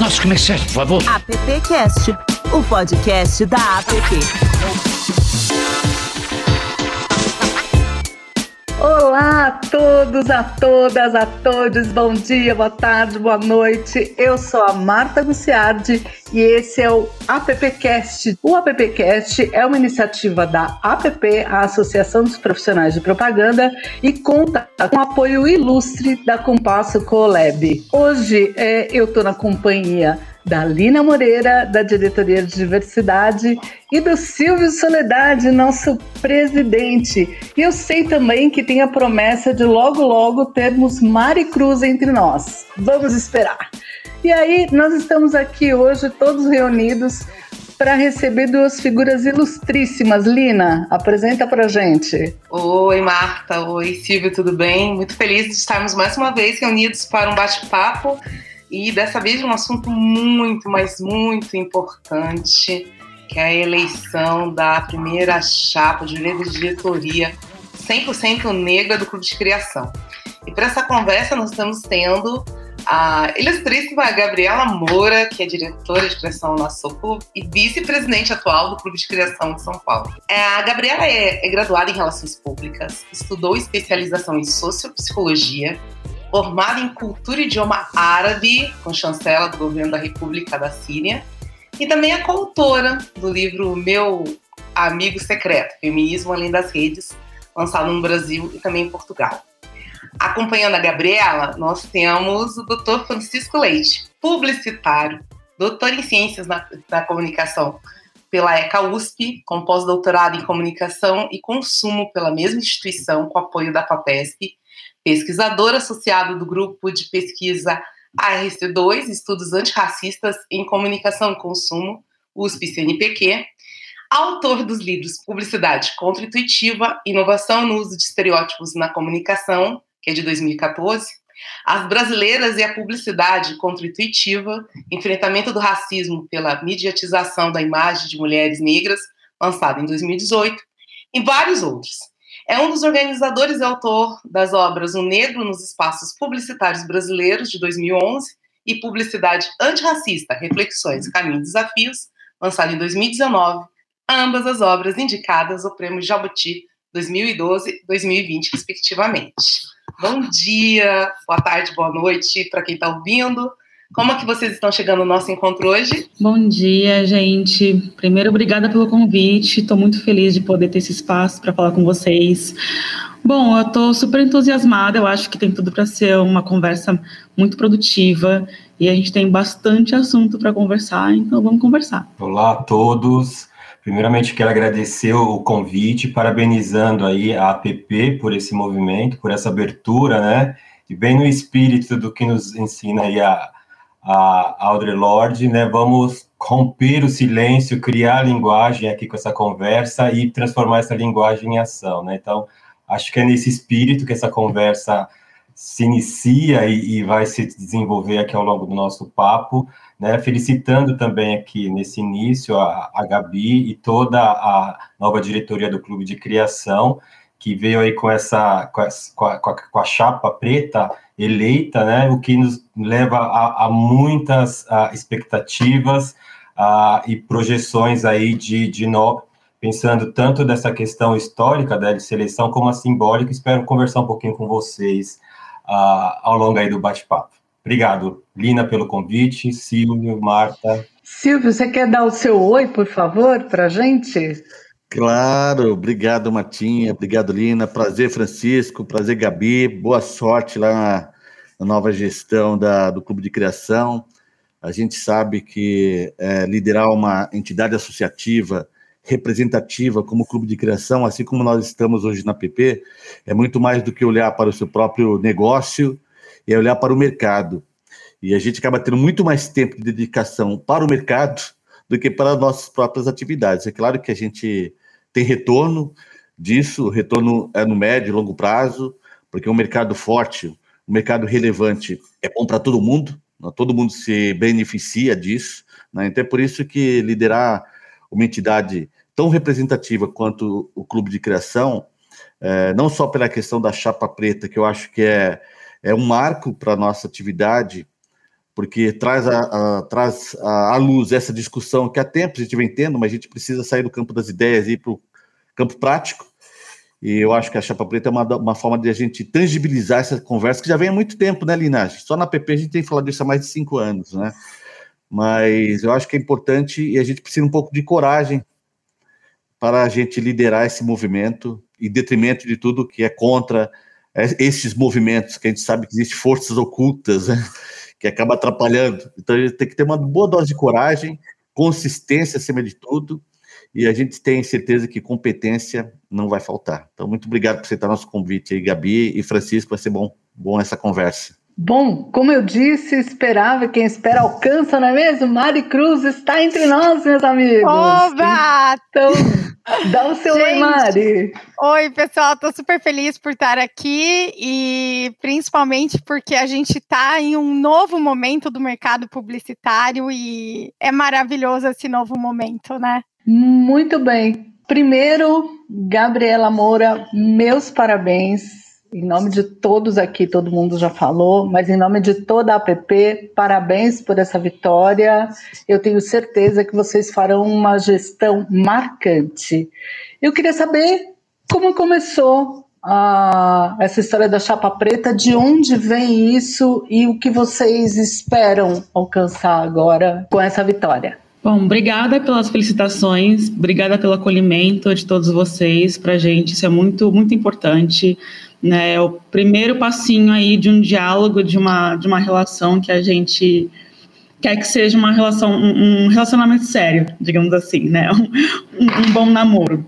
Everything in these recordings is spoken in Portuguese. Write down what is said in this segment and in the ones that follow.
nossos comerciais, por favor. AppCast, o podcast da App. Olá a todos, a todas, a todos, bom dia, boa tarde, boa noite. Eu sou a Marta Guciardi e esse é o AppCast. O AppCast é uma iniciativa da APP, a Associação dos Profissionais de Propaganda, e conta com o apoio ilustre da Compasso Colab. Hoje é, eu estou na companhia da Lina Moreira, da Diretoria de Diversidade, e do Silvio Soledade, nosso presidente. E eu sei também que tem a promessa de logo, logo termos Mari Cruz entre nós. Vamos esperar. E aí, nós estamos aqui hoje todos reunidos para receber duas figuras ilustríssimas. Lina, apresenta para gente. Oi, Marta. Oi, Silvio, tudo bem? Muito feliz de estarmos mais uma vez reunidos para um bate-papo e dessa vez um assunto muito, mas muito importante, que é a eleição da primeira chapa de diretoria 100% negra do Clube de Criação. E para essa conversa nós estamos tendo a ilustríssima Gabriela Moura, que é diretora de criação na Soco e vice-presidente atual do Clube de Criação de São Paulo. É, a Gabriela é, é graduada em Relações Públicas, estudou especialização em Sociopsicologia, formada em cultura e idioma árabe, com chancela do governo da República da Síria, e também é coautora do livro Meu Amigo Secreto, Feminismo Além das Redes, lançado no Brasil e também em Portugal. Acompanhando a Gabriela, nós temos o Dr. Francisco Leite, publicitário, doutor em Ciências na, na Comunicação pela ECA USP, com pós-doutorado em Comunicação e Consumo pela mesma instituição, com apoio da FAPESP, pesquisador associado do grupo de pesquisa ARC2, Estudos Antirracistas em Comunicação e Consumo, USP-CNPq, autor dos livros Publicidade Contra-Intuitiva, Inovação no Uso de Estereótipos na Comunicação, que é de 2014, As Brasileiras e a Publicidade Contra-Intuitiva, Enfrentamento do Racismo pela Mediatização da Imagem de Mulheres Negras, lançado em 2018, e vários outros. É um dos organizadores e autor das obras O Negro nos Espaços Publicitários Brasileiros, de 2011, e Publicidade Antirracista, Reflexões, Caminhos e Desafios, lançado em 2019, ambas as obras indicadas ao Prêmio Jabuti 2012 e 2020, respectivamente. Bom dia, boa tarde, boa noite para quem está ouvindo. Como é que vocês estão chegando no nosso encontro hoje? Bom dia, gente. Primeiro, obrigada pelo convite. Estou muito feliz de poder ter esse espaço para falar com vocês. Bom, eu estou super entusiasmada. Eu acho que tem tudo para ser uma conversa muito produtiva e a gente tem bastante assunto para conversar, então vamos conversar. Olá a todos. Primeiramente, quero agradecer o convite, parabenizando aí a APP por esse movimento, por essa abertura, né? E bem no espírito do que nos ensina aí a a Audre Lorde, né? Vamos romper o silêncio, criar linguagem aqui com essa conversa e transformar essa linguagem em ação, né? Então, acho que é nesse espírito que essa conversa se inicia e, e, vai se desenvolver aqui ao longo do nosso papo, né? Felicitando também aqui nesse início a, a Gabi e toda a nova diretoria do Clube de Criação, que veio aí com essa, com a, com a, com a chapa preta eleita, né, o que nos leva a, a muitas a, expectativas a, e projeções aí de, de no, pensando tanto dessa questão histórica da seleção como a simbólica. Espero conversar um pouquinho com vocês ao longo aí do bate-papo. Obrigado, Lina, pelo convite, Silvio, Marta. Silvio, você quer dar o seu oi, por favor, para a gente? Claro, obrigado, Martinha, obrigado, Lina, prazer, Francisco, prazer, Gabi, boa sorte lá na, nova gestão da, do Clube de Criação. A gente sabe que é, liderar uma entidade associativa representativa como Clube de Criação, assim como nós estamos hoje na PP, é muito mais do que olhar para o seu próprio negócio, é olhar para o mercado. E a gente acaba tendo muito mais tempo de dedicação para o mercado do que para as nossas próprias atividades. É claro que a gente tem retorno disso, retorno é no médio e longo prazo, porque um mercado forte, um mercado relevante é bom para todo mundo, né? todo mundo se beneficia disso. Né? Então é por isso que liderar uma entidade tão representativa quanto o Clube de Criação, é, não só pela questão da chapa preta, que eu acho que é, é um marco para a nossa atividade, porque traz a, a traz à luz essa discussão que há tempos a gente vem tendo, mas a gente precisa sair do campo das ideias e ir para o campo prático. E eu acho que a Chapa Preta é uma, uma forma de a gente tangibilizar essa conversa que já vem há muito tempo, né, Linagem? Só na PP a gente tem falado disso há mais de cinco anos, né? Mas eu acho que é importante e a gente precisa um pouco de coragem para a gente liderar esse movimento, em detrimento de tudo que é contra esses movimentos, que a gente sabe que existem forças ocultas, né? que acaba atrapalhando. Então a gente tem que ter uma boa dose de coragem, consistência acima de tudo, e a gente tem certeza que competência não vai faltar. Então, muito obrigado por aceitar nosso convite aí, Gabi e Francisco, vai ser bom, bom essa conversa. Bom, como eu disse, esperava, quem espera alcança, não é mesmo? Mari Cruz está entre nós, meus amigos. Oba! Então, dá o seu Gente, oi, Mari. Oi, pessoal, estou super feliz por estar aqui e principalmente porque a gente está em um novo momento do mercado publicitário e é maravilhoso esse novo momento, né? Muito bem. Primeiro, Gabriela Moura, meus parabéns. Em nome de todos aqui, todo mundo já falou, mas em nome de toda a APP, parabéns por essa vitória. Eu tenho certeza que vocês farão uma gestão marcante. Eu queria saber como começou a, essa história da chapa preta, de onde vem isso e o que vocês esperam alcançar agora com essa vitória. Bom, obrigada pelas felicitações, obrigada pelo acolhimento de todos vocês. Para a gente isso é muito, muito importante. Né? É o primeiro passinho aí de um diálogo, de uma, de uma relação que a gente quer que seja uma relação, um, relacionamento sério, digamos assim, né? Um, um, bom namoro.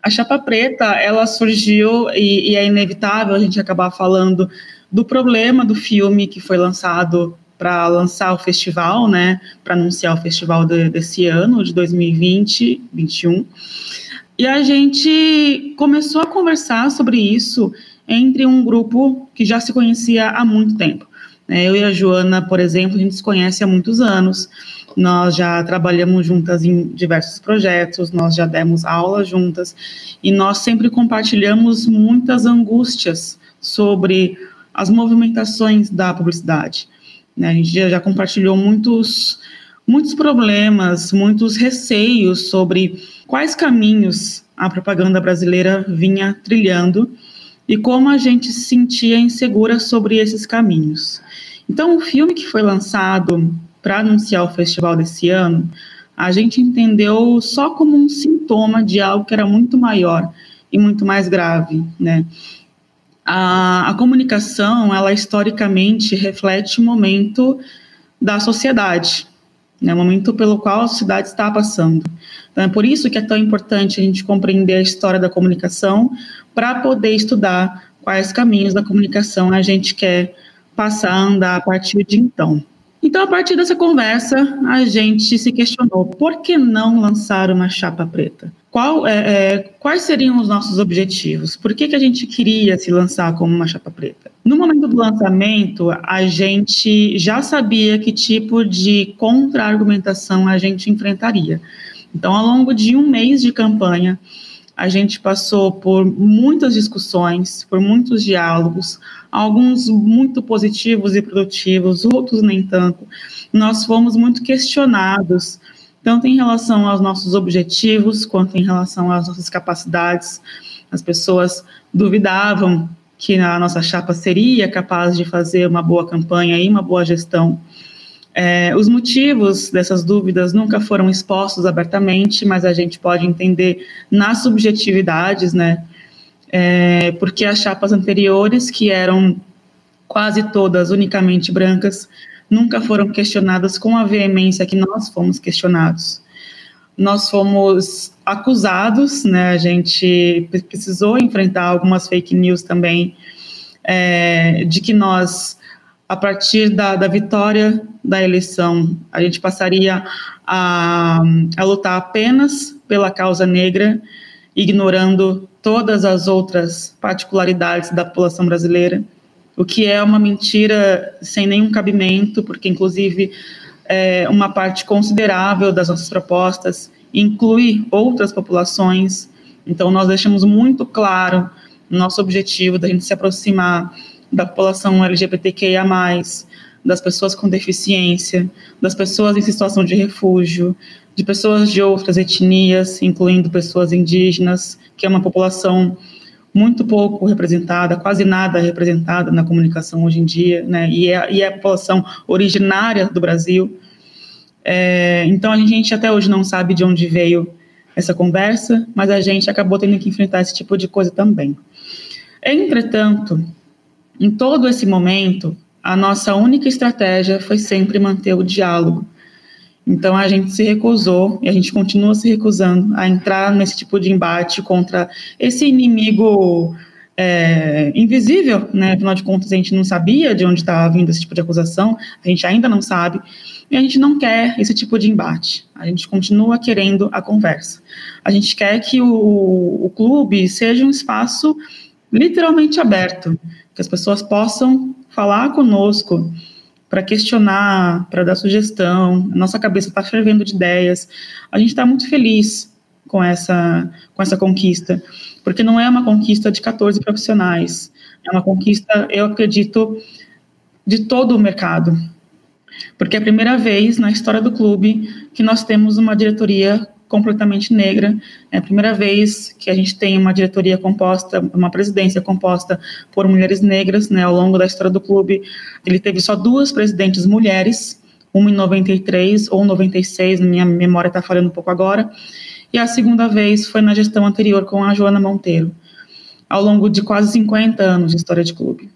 A Chapa Preta, ela surgiu e, e é inevitável a gente acabar falando do problema do filme que foi lançado para lançar o festival, né, para anunciar o festival de, desse ano, de 2020, 2021. E a gente começou a conversar sobre isso entre um grupo que já se conhecia há muito tempo. Né. Eu e a Joana, por exemplo, a gente se conhece há muitos anos. Nós já trabalhamos juntas em diversos projetos, nós já demos aulas juntas e nós sempre compartilhamos muitas angústias sobre as movimentações da publicidade. Né? A gente já, já compartilhou muitos, muitos problemas, muitos receios sobre quais caminhos a propaganda brasileira vinha trilhando e como a gente se sentia insegura sobre esses caminhos. Então, o filme que foi lançado para anunciar o festival desse ano, a gente entendeu só como um sintoma de algo que era muito maior e muito mais grave, né? A, a comunicação, ela historicamente reflete o momento da sociedade, né, o momento pelo qual a sociedade está passando. Então, é por isso que é tão importante a gente compreender a história da comunicação para poder estudar quais caminhos da comunicação a gente quer passar a andar a partir de então. Então, a partir dessa conversa, a gente se questionou por que não lançar uma chapa preta? Qual, é, é, quais seriam os nossos objetivos? Por que, que a gente queria se lançar como uma chapa preta? No momento do lançamento, a gente já sabia que tipo de contra-argumentação a gente enfrentaria. Então, ao longo de um mês de campanha, a gente passou por muitas discussões, por muitos diálogos, alguns muito positivos e produtivos, outros nem tanto. Nós fomos muito questionados, tanto em relação aos nossos objetivos, quanto em relação às nossas capacidades. As pessoas duvidavam que a nossa chapa seria capaz de fazer uma boa campanha e uma boa gestão é, os motivos dessas dúvidas nunca foram expostos abertamente, mas a gente pode entender nas subjetividades, né? É, porque as chapas anteriores, que eram quase todas unicamente brancas, nunca foram questionadas com a veemência que nós fomos questionados. Nós fomos acusados, né? A gente precisou enfrentar algumas fake news também, é, de que nós a partir da, da vitória da eleição, a gente passaria a, a lutar apenas pela causa negra, ignorando todas as outras particularidades da população brasileira, o que é uma mentira sem nenhum cabimento, porque, inclusive, é, uma parte considerável das nossas propostas inclui outras populações. Então, nós deixamos muito claro nosso objetivo da gente se aproximar da população LGBTQIA+, das pessoas com deficiência, das pessoas em situação de refúgio, de pessoas de outras etnias, incluindo pessoas indígenas, que é uma população muito pouco representada, quase nada representada na comunicação hoje em dia, né? E é, e é a população originária do Brasil. É, então a gente até hoje não sabe de onde veio essa conversa, mas a gente acabou tendo que enfrentar esse tipo de coisa também. Entretanto, em todo esse momento, a nossa única estratégia foi sempre manter o diálogo. Então a gente se recusou e a gente continua se recusando a entrar nesse tipo de embate contra esse inimigo é, invisível, né? Afinal de contas, a gente não sabia de onde estava vindo esse tipo de acusação, a gente ainda não sabe, e a gente não quer esse tipo de embate. A gente continua querendo a conversa. A gente quer que o, o clube seja um espaço literalmente aberto, que as pessoas possam falar conosco para questionar, para dar sugestão. Nossa cabeça está fervendo de ideias. A gente está muito feliz com essa, com essa conquista, porque não é uma conquista de 14 profissionais, é uma conquista, eu acredito, de todo o mercado. Porque é a primeira vez na história do clube que nós temos uma diretoria completamente negra. É a primeira vez que a gente tem uma diretoria composta, uma presidência composta por mulheres negras, né, ao longo da história do clube. Ele teve só duas presidentes mulheres, uma em 93 ou 96, minha memória está falhando um pouco agora, e a segunda vez foi na gestão anterior com a Joana Monteiro, ao longo de quase 50 anos de história de clube.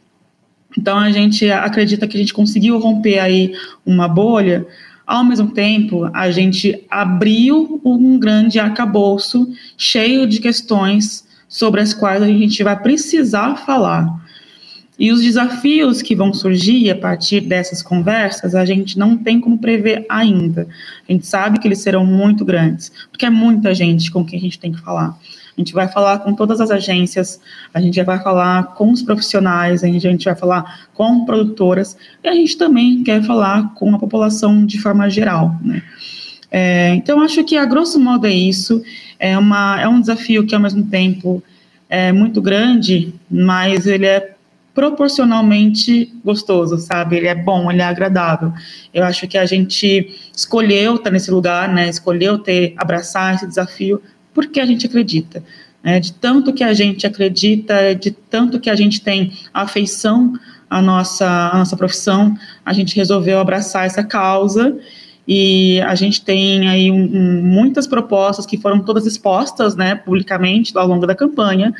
Então a gente acredita que a gente conseguiu romper aí uma bolha ao mesmo tempo, a gente abriu um grande arcabouço cheio de questões sobre as quais a gente vai precisar falar. E os desafios que vão surgir a partir dessas conversas, a gente não tem como prever ainda. A gente sabe que eles serão muito grandes, porque é muita gente com quem a gente tem que falar. A gente vai falar com todas as agências, a gente vai falar com os profissionais, a gente, a gente vai falar com produtoras, e a gente também quer falar com a população de forma geral, né? É, então, acho que, a grosso modo, é isso. É, uma, é um desafio que, ao mesmo tempo, é muito grande, mas ele é proporcionalmente gostoso, sabe? Ele é bom, ele é agradável. Eu acho que a gente escolheu estar nesse lugar, né? Escolheu ter abraçar esse desafio porque a gente acredita. Né? De tanto que a gente acredita, de tanto que a gente tem afeição à nossa, à nossa profissão, a gente resolveu abraçar essa causa e a gente tem aí um, um, muitas propostas que foram todas expostas, né, publicamente ao longo da campanha,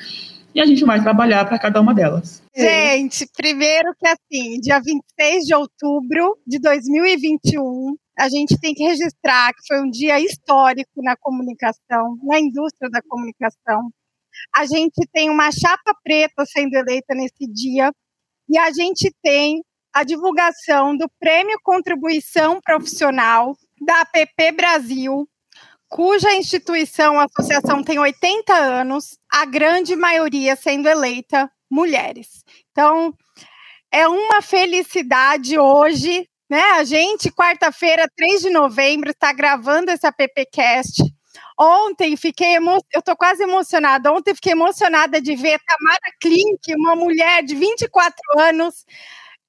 e a gente vai trabalhar para cada uma delas. Gente, primeiro que assim, dia 26 de outubro de 2021, a gente tem que registrar que foi um dia histórico na comunicação, na indústria da comunicação. A gente tem uma chapa preta sendo eleita nesse dia e a gente tem a divulgação do Prêmio Contribuição Profissional da APP Brasil, cuja instituição, a associação tem 80 anos, a grande maioria sendo eleita mulheres. Então, é uma felicidade hoje né? A gente, quarta-feira, 3 de novembro, está gravando esse AppCast. Ontem fiquei emo... eu estou quase emocionada. Ontem fiquei emocionada de ver Tamara Klink, uma mulher de 24 anos,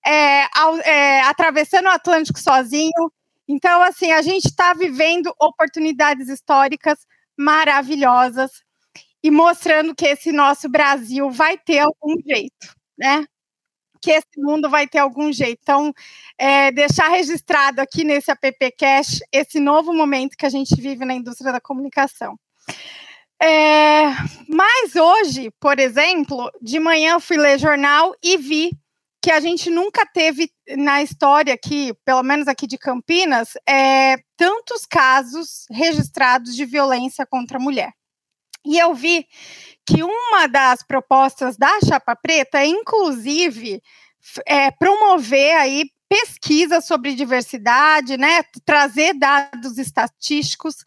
é, ao, é, atravessando o Atlântico sozinho. Então, assim, a gente está vivendo oportunidades históricas maravilhosas e mostrando que esse nosso Brasil vai ter algum jeito, né? Que esse mundo vai ter algum jeito. Então, é, deixar registrado aqui nesse AppCast esse novo momento que a gente vive na indústria da comunicação. É, mas hoje, por exemplo, de manhã eu fui ler jornal e vi que a gente nunca teve na história aqui, pelo menos aqui de Campinas, é, tantos casos registrados de violência contra a mulher. E eu vi que uma das propostas da Chapa Preta é, inclusive, é, promover aí pesquisa sobre diversidade, né, trazer dados estatísticos.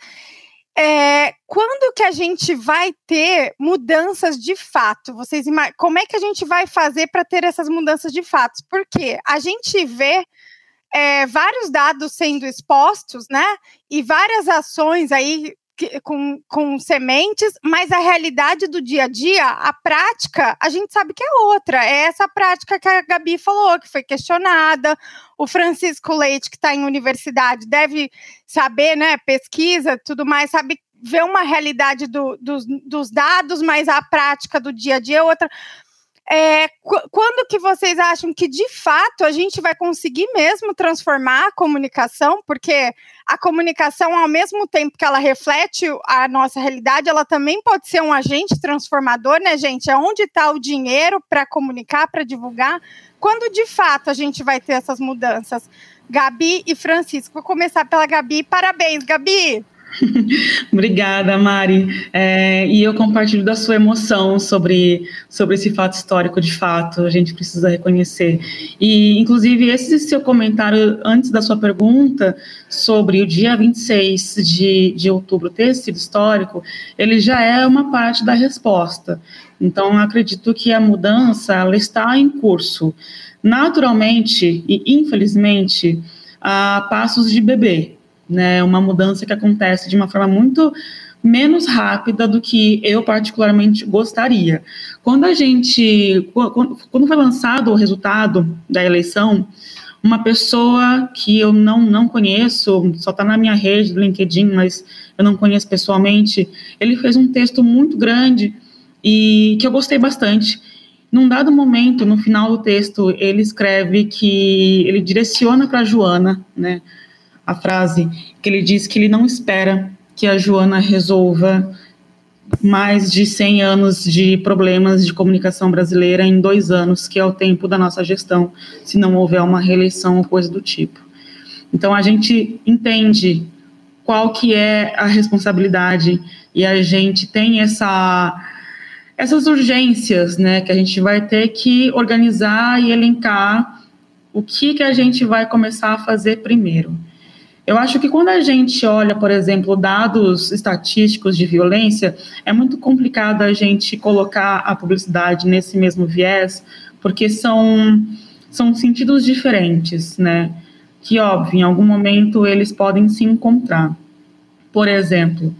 É, quando que a gente vai ter mudanças de fato? Vocês como é que a gente vai fazer para ter essas mudanças de fato? Porque a gente vê é, vários dados sendo expostos, né? E várias ações aí com, com sementes, mas a realidade do dia a dia, a prática, a gente sabe que é outra. É essa prática que a Gabi falou, que foi questionada. O Francisco Leite, que está em universidade, deve saber, né? Pesquisa, tudo mais, sabe ver uma realidade do, dos, dos dados, mas a prática do dia a dia é outra. É, quando que vocês acham que de fato a gente vai conseguir mesmo transformar a comunicação? Porque a comunicação, ao mesmo tempo que ela reflete a nossa realidade, ela também pode ser um agente transformador, né, gente? É onde está o dinheiro para comunicar, para divulgar? Quando de fato a gente vai ter essas mudanças? Gabi e Francisco. Vou começar pela Gabi. Parabéns, Gabi! Obrigada, Mari. É, e eu compartilho da sua emoção sobre, sobre esse fato histórico, de fato, a gente precisa reconhecer. E, inclusive, esse seu comentário antes da sua pergunta sobre o dia 26 de, de outubro ter sido histórico, ele já é uma parte da resposta. Então, acredito que a mudança ela está em curso. Naturalmente e infelizmente, a passos de bebê né? Uma mudança que acontece de uma forma muito menos rápida do que eu particularmente gostaria. Quando a gente, quando foi lançado o resultado da eleição, uma pessoa que eu não, não conheço, só está na minha rede do LinkedIn, mas eu não conheço pessoalmente, ele fez um texto muito grande e que eu gostei bastante. Num dado momento, no final do texto, ele escreve que ele direciona para Joana, né? A frase que ele diz que ele não espera que a Joana resolva mais de 100 anos de problemas de comunicação brasileira em dois anos, que é o tempo da nossa gestão, se não houver uma reeleição ou coisa do tipo. Então a gente entende qual que é a responsabilidade e a gente tem essa essas urgências, né, que a gente vai ter que organizar e elencar o que que a gente vai começar a fazer primeiro. Eu acho que quando a gente olha, por exemplo, dados estatísticos de violência, é muito complicado a gente colocar a publicidade nesse mesmo viés, porque são, são sentidos diferentes, né? Que, óbvio, em algum momento eles podem se encontrar. Por exemplo,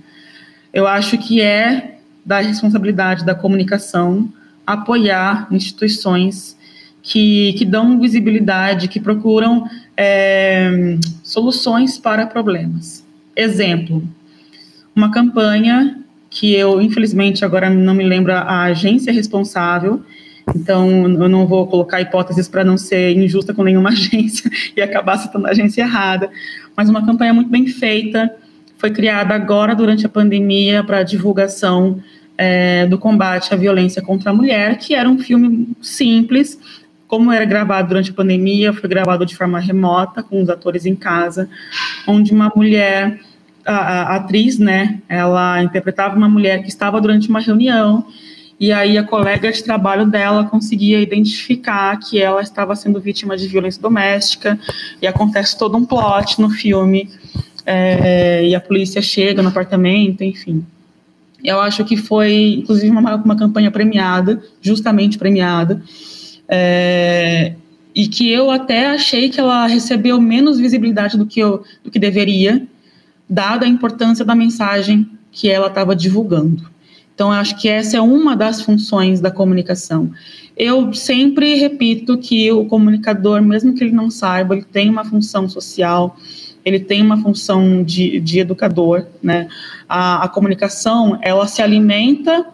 eu acho que é da responsabilidade da comunicação apoiar instituições que, que dão visibilidade, que procuram é, soluções para problemas. Exemplo, uma campanha que eu, infelizmente, agora não me lembro a agência responsável, então eu não vou colocar hipóteses para não ser injusta com nenhuma agência e acabar citando a agência errada, mas uma campanha muito bem feita, foi criada agora durante a pandemia para divulgação é, do combate à violência contra a mulher, que era um filme simples, como era gravado durante a pandemia, foi gravado de forma remota, com os atores em casa, onde uma mulher, a, a atriz, né, ela interpretava uma mulher que estava durante uma reunião, e aí a colega de trabalho dela conseguia identificar que ela estava sendo vítima de violência doméstica, e acontece todo um plot no filme, é, e a polícia chega no apartamento, enfim. Eu acho que foi, inclusive, uma, uma campanha premiada, justamente premiada, é, e que eu até achei que ela recebeu menos visibilidade do que, eu, do que deveria, dada a importância da mensagem que ela estava divulgando. Então, acho que essa é uma das funções da comunicação. Eu sempre repito que o comunicador, mesmo que ele não saiba, ele tem uma função social, ele tem uma função de, de educador, né? A, a comunicação, ela se alimenta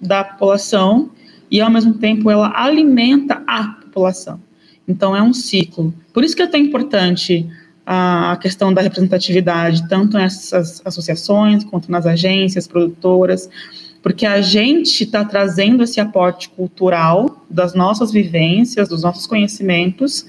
da população e, ao mesmo tempo, ela alimenta a população. Então, é um ciclo. Por isso que é tão importante a questão da representatividade, tanto nessas associações, quanto nas agências, produtoras, porque a gente está trazendo esse aporte cultural das nossas vivências, dos nossos conhecimentos,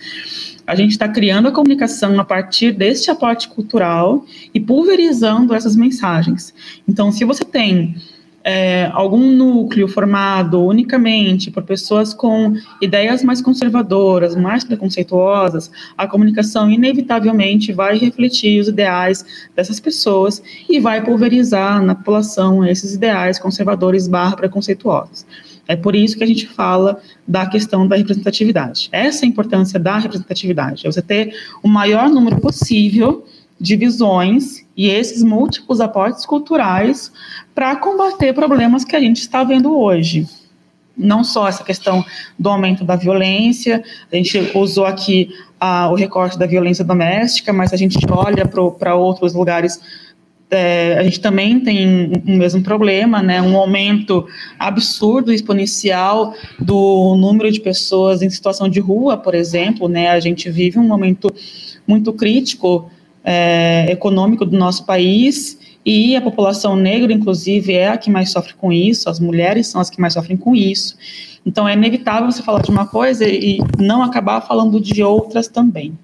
a gente está criando a comunicação a partir deste aporte cultural e pulverizando essas mensagens. Então, se você tem é, algum núcleo formado unicamente por pessoas com ideias mais conservadoras, mais preconceituosas, a comunicação inevitavelmente vai refletir os ideais dessas pessoas e vai pulverizar na população esses ideais conservadores barra preconceituosos. É por isso que a gente fala da questão da representatividade. Essa é a importância da representatividade, é você ter o maior número possível divisões e esses múltiplos aportes culturais para combater problemas que a gente está vendo hoje. Não só essa questão do aumento da violência, a gente usou aqui ah, o recorte da violência doméstica, mas a gente olha para outros lugares é, a gente também tem o mesmo problema, né, um aumento absurdo, exponencial do número de pessoas em situação de rua, por exemplo, né, a gente vive um momento muito crítico é, econômico do nosso país e a população negra, inclusive, é a que mais sofre com isso, as mulheres são as que mais sofrem com isso. Então, é inevitável você falar de uma coisa e não acabar falando de outras também.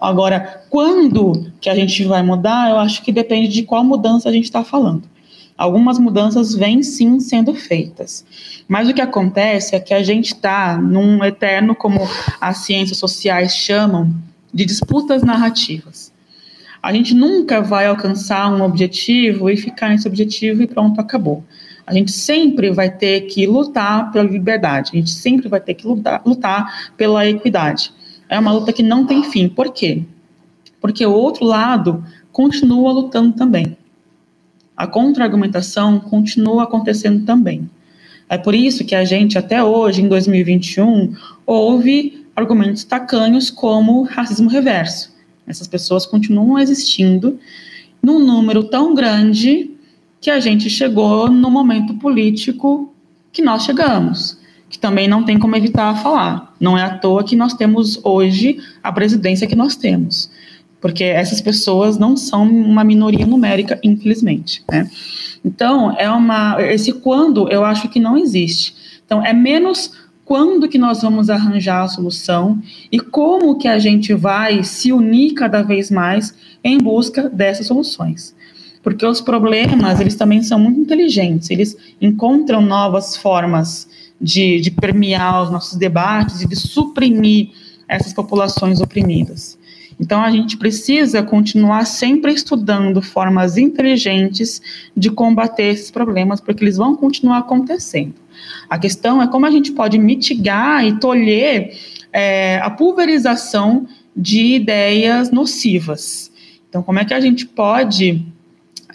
Agora, quando que a gente vai mudar, eu acho que depende de qual mudança a gente está falando. Algumas mudanças vêm sim sendo feitas. Mas o que acontece é que a gente está num eterno, como as ciências sociais chamam, de disputas narrativas. A gente nunca vai alcançar um objetivo e ficar nesse objetivo e pronto, acabou. A gente sempre vai ter que lutar pela liberdade, a gente sempre vai ter que lutar, lutar pela equidade. É uma luta que não tem fim. Por quê? Porque o outro lado continua lutando também. A contra-argumentação continua acontecendo também. É por isso que a gente, até hoje, em 2021, ouve argumentos tacanhos como racismo reverso. Essas pessoas continuam existindo num número tão grande que a gente chegou no momento político que nós chegamos, que também não tem como evitar falar. Não é à toa que nós temos hoje a presidência que nós temos, porque essas pessoas não são uma minoria numérica, infelizmente. Né? Então, é uma esse quando eu acho que não existe. Então, é menos quando que nós vamos arranjar a solução e como que a gente vai se unir cada vez mais em busca dessas soluções porque os problemas, eles também são muito inteligentes, eles encontram novas formas de, de permear os nossos debates e de suprimir essas populações oprimidas. Então, a gente precisa continuar sempre estudando formas inteligentes de combater esses problemas, porque eles vão continuar acontecendo. A questão é como a gente pode mitigar e tolher é, a pulverização de ideias nocivas. Então, como é que a gente pode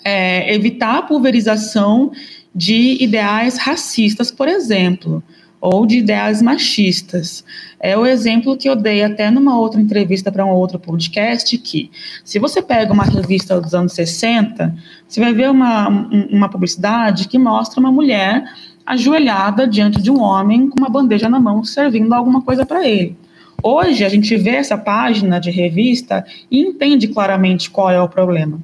é, evitar a pulverização de ideais racistas, por exemplo, ou de ideais machistas. É o exemplo que eu dei até numa outra entrevista para um outro podcast, que se você pega uma revista dos anos 60, você vai ver uma, uma publicidade que mostra uma mulher ajoelhada diante de um homem com uma bandeja na mão servindo alguma coisa para ele. Hoje a gente vê essa página de revista e entende claramente qual é o problema.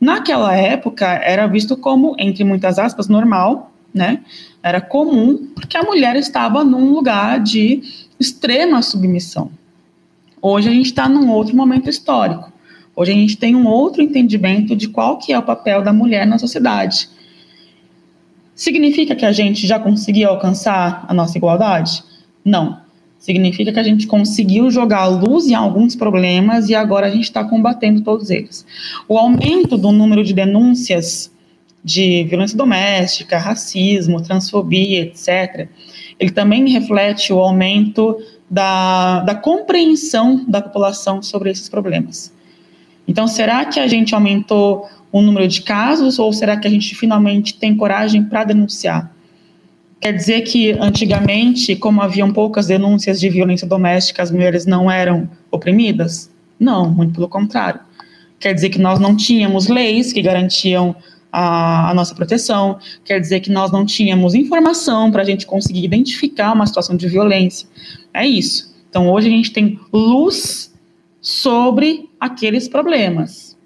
Naquela época, era visto como, entre muitas aspas, normal, né? Era comum, porque a mulher estava num lugar de extrema submissão. Hoje a gente está num outro momento histórico. Hoje a gente tem um outro entendimento de qual que é o papel da mulher na sociedade. Significa que a gente já conseguiu alcançar a nossa igualdade? Não. Significa que a gente conseguiu jogar luz em alguns problemas e agora a gente está combatendo todos eles. O aumento do número de denúncias de violência doméstica, racismo, transfobia, etc., ele também reflete o aumento da, da compreensão da população sobre esses problemas. Então, será que a gente aumentou o número de casos ou será que a gente finalmente tem coragem para denunciar? Quer dizer que antigamente, como haviam poucas denúncias de violência doméstica, as mulheres não eram oprimidas? Não, muito pelo contrário. Quer dizer que nós não tínhamos leis que garantiam a, a nossa proteção, quer dizer que nós não tínhamos informação para a gente conseguir identificar uma situação de violência. É isso. Então, hoje a gente tem luz sobre aqueles problemas.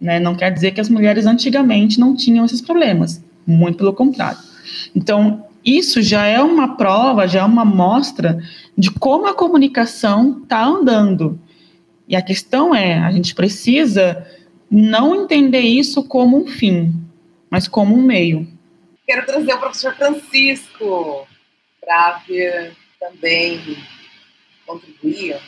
Né? Não quer dizer que as mulheres antigamente não tinham esses problemas, muito pelo contrário. Então, isso já é uma prova, já é uma mostra de como a comunicação está andando. E a questão é, a gente precisa não entender isso como um fim, mas como um meio. Quero trazer o professor Francisco para também contribuir.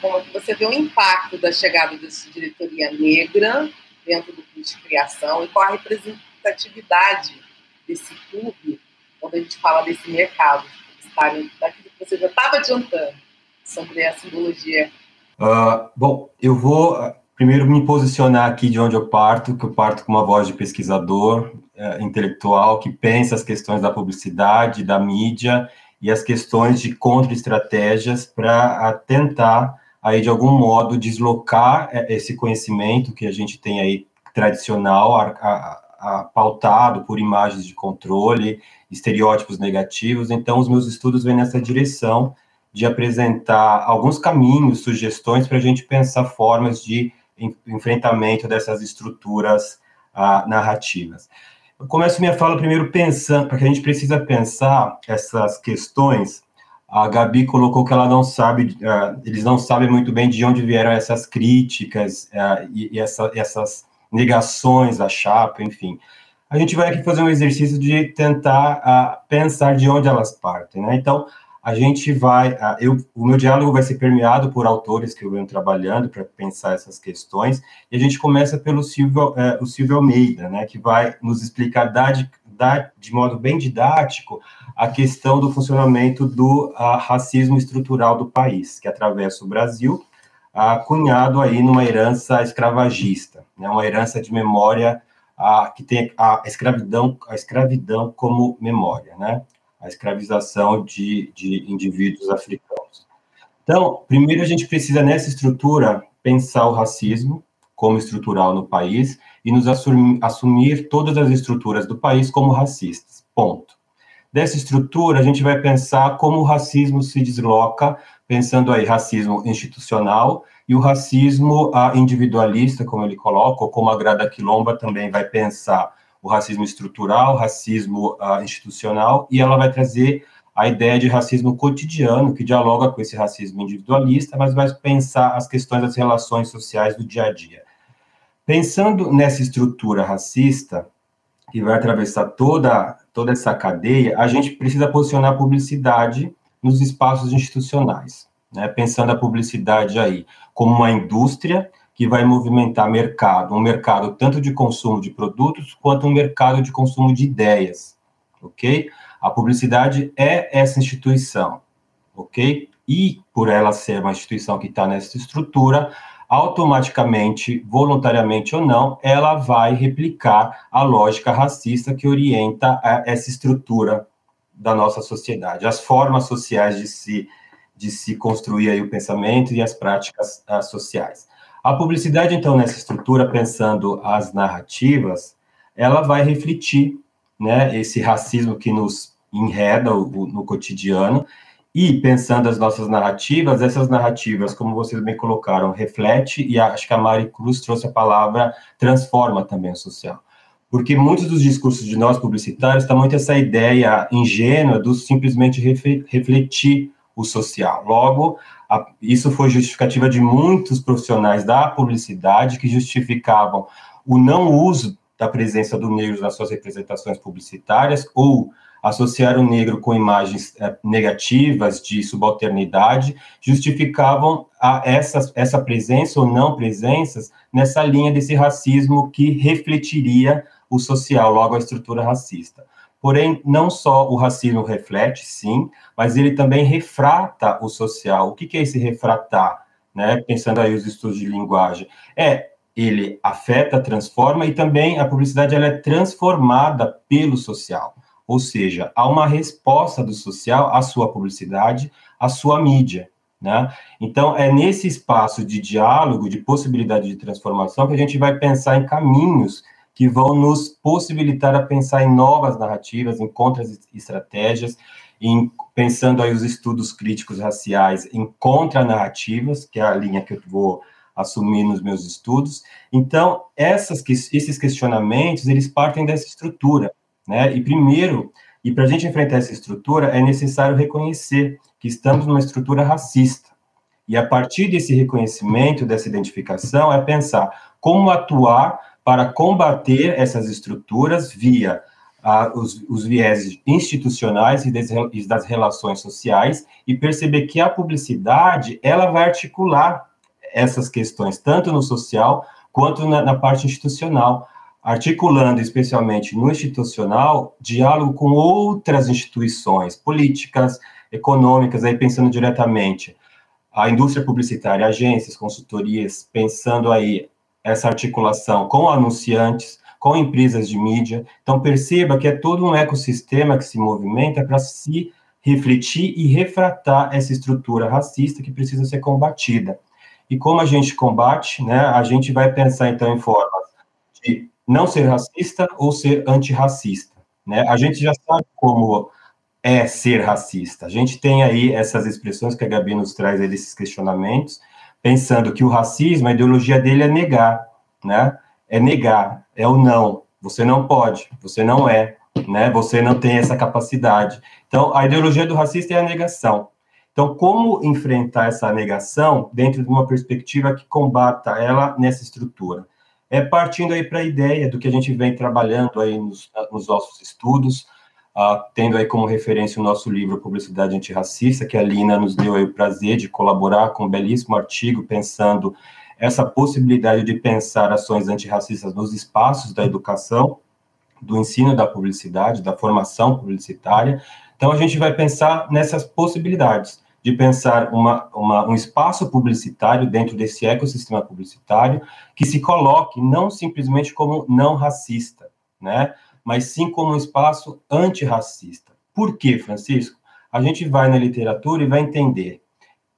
Como você vê o impacto da chegada dessa diretoria negra dentro do curso de criação e qual a representatividade desse clube quando a gente fala desse mercado publicitário, daquilo que você já estava adiantando sobre a simbologia? Uh, bom, eu vou primeiro me posicionar aqui de onde eu parto, que eu parto com uma voz de pesquisador é, intelectual que pensa as questões da publicidade, da mídia e as questões de contra-estratégias para tentar aí de algum modo deslocar é, esse conhecimento que a gente tem aí tradicional, a, a, a, pautado por imagens de controle, estereótipos negativos. Então, os meus estudos vêm nessa direção de apresentar alguns caminhos, sugestões para a gente pensar formas de enfrentamento dessas estruturas ah, narrativas. Eu começo minha fala primeiro pensando, porque a gente precisa pensar essas questões. A Gabi colocou que ela não sabe, uh, eles não sabem muito bem de onde vieram essas críticas uh, e, e essa, essas negações à chapa, enfim. A gente vai aqui fazer um exercício de tentar uh, pensar de onde elas partem, né? Então, a gente vai, eu, o meu diálogo vai ser permeado por autores que eu venho trabalhando para pensar essas questões, e a gente começa pelo Silvio, uh, o Silvio Almeida, né, que vai nos explicar da, da, de modo bem didático a questão do funcionamento do uh, racismo estrutural do país, que atravessa o Brasil, cunhado aí numa herança escravagista, né, uma herança de memória que tem a escravidão, a escravidão como memória, né? A escravização de, de indivíduos africanos. Então, primeiro a gente precisa, nessa estrutura, pensar o racismo como estrutural no país e nos assumir, assumir todas as estruturas do país como racistas. Ponto. Dessa estrutura, a gente vai pensar como o racismo se desloca, pensando aí racismo institucional e o racismo individualista, como ele coloca, ou como a Grada Quilomba também vai pensar o racismo estrutural, racismo uh, institucional, e ela vai trazer a ideia de racismo cotidiano, que dialoga com esse racismo individualista, mas vai pensar as questões das relações sociais do dia a dia. Pensando nessa estrutura racista, que vai atravessar toda, toda essa cadeia, a gente precisa posicionar a publicidade nos espaços institucionais, né? pensando a publicidade aí como uma indústria que vai movimentar mercado, um mercado tanto de consumo de produtos quanto um mercado de consumo de ideias, ok? A publicidade é essa instituição, ok? E por ela ser uma instituição que está nessa estrutura, automaticamente, voluntariamente ou não, ela vai replicar a lógica racista que orienta essa estrutura da nossa sociedade, as formas sociais de se de se construir aí o pensamento e as práticas uh, sociais. A publicidade, então, nessa estrutura, pensando as narrativas, ela vai refletir né, esse racismo que nos enreda o, no cotidiano, e pensando as nossas narrativas, essas narrativas, como vocês bem colocaram, reflete, e acho que a Mari Cruz trouxe a palavra transforma também o social. Porque muitos dos discursos de nós publicitários está muito essa ideia ingênua do simplesmente refletir o social. Logo, isso foi justificativa de muitos profissionais da publicidade que justificavam o não uso da presença do negro nas suas representações publicitárias ou associar o negro com imagens é, negativas de subalternidade, justificavam a essa, essa presença ou não presenças nessa linha desse racismo que refletiria o social, logo a estrutura racista. Porém, não só o racismo reflete, sim, mas ele também refrata o social. O que, é esse refratar? Né? Pensando aí os estudos de linguagem. É, ele afeta, transforma e também a publicidade ela é transformada pelo social. Ou seja, há uma resposta do social à sua publicidade, à sua mídia. Né? Então, é nesse espaço de diálogo, de possibilidade de transformação, que a gente vai pensar em caminhos que vão nos possibilitar a pensar em novas narrativas, em contra-estratégias, em, pensando aí os estudos críticos raciais em contra-narrativas, que é a linha que eu vou assumir nos meus estudos. Então, essas, esses questionamentos, eles partem dessa estrutura, né? E primeiro, e para a gente enfrentar essa estrutura, é necessário reconhecer que estamos numa estrutura racista. E a partir desse reconhecimento, dessa identificação, é pensar como atuar para combater essas estruturas via ah, os, os vieses institucionais e das, e das relações sociais e perceber que a publicidade ela vai articular essas questões tanto no social quanto na, na parte institucional, articulando especialmente no institucional diálogo com outras instituições políticas, econômicas, aí pensando diretamente a indústria publicitária, agências, consultorias, pensando aí essa articulação com anunciantes, com empresas de mídia. Então, perceba que é todo um ecossistema que se movimenta para se refletir e refratar essa estrutura racista que precisa ser combatida. E como a gente combate, né, a gente vai pensar, então, em formas de não ser racista ou ser antirracista. Né? A gente já sabe como é ser racista. A gente tem aí essas expressões que a Gabi nos traz aí desses questionamentos, pensando que o racismo, a ideologia dele é negar, né? É negar, é o não. Você não pode, você não é, né? Você não tem essa capacidade. Então, a ideologia do racista é a negação. Então, como enfrentar essa negação dentro de uma perspectiva que combata ela nessa estrutura? É partindo aí para a ideia do que a gente vem trabalhando aí nos, nos nossos estudos, Tendo aí como referência o nosso livro Publicidade Antirracista, que a Lina nos deu o prazer de colaborar com um belíssimo artigo pensando essa possibilidade de pensar ações antirracistas nos espaços da educação, do ensino da publicidade, da formação publicitária. Então, a gente vai pensar nessas possibilidades de pensar uma, uma, um espaço publicitário dentro desse ecossistema publicitário que se coloque não simplesmente como não racista, né? Mas sim como um espaço antirracista. Por quê, Francisco? A gente vai na literatura e vai entender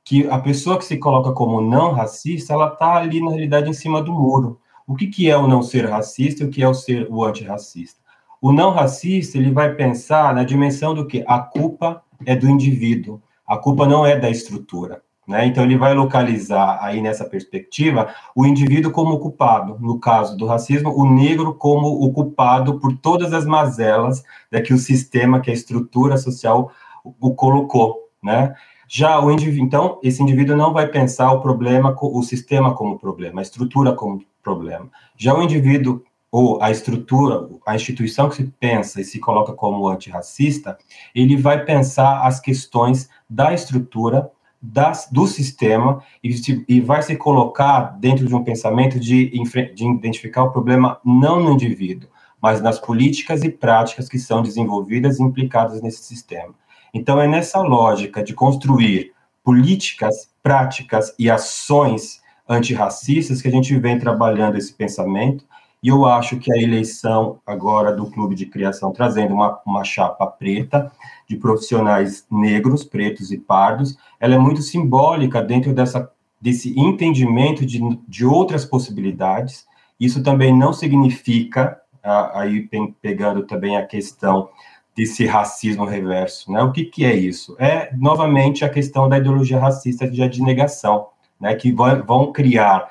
que a pessoa que se coloca como não racista, ela está ali, na realidade, em cima do muro. O que, que é o não ser racista e o que é o ser o antirracista? O não racista, ele vai pensar na dimensão do que a culpa é do indivíduo, a culpa não é da estrutura. Né? Então, ele vai localizar aí nessa perspectiva o indivíduo como culpado, no caso do racismo, o negro como o culpado por todas as mazelas né, que o sistema, que a estrutura social o colocou. Né? Já o indivíduo, então, esse indivíduo não vai pensar o problema, o sistema como problema, a estrutura como problema. Já o indivíduo ou a estrutura, a instituição que se pensa e se coloca como antirracista, ele vai pensar as questões da estrutura das, do sistema e, e, vai se colocar dentro de um pensamento de, de identificar o problema não no indivíduo, mas nas políticas e práticas que são desenvolvidas e implicadas nesse sistema. Então, é nessa lógica de construir políticas, práticas e ações antirracistas que a gente vem trabalhando esse pensamento, e eu acho que a eleição agora do Clube de Criação, trazendo uma, uma chapa preta, de profissionais negros, pretos e pardos, ela é muito simbólica dentro dessa, desse entendimento de, de outras possibilidades. Isso também não significa, aí pegando também a questão desse racismo reverso, né? O que, que é isso? É, novamente, a questão da ideologia racista de, negação, né? Que vão criar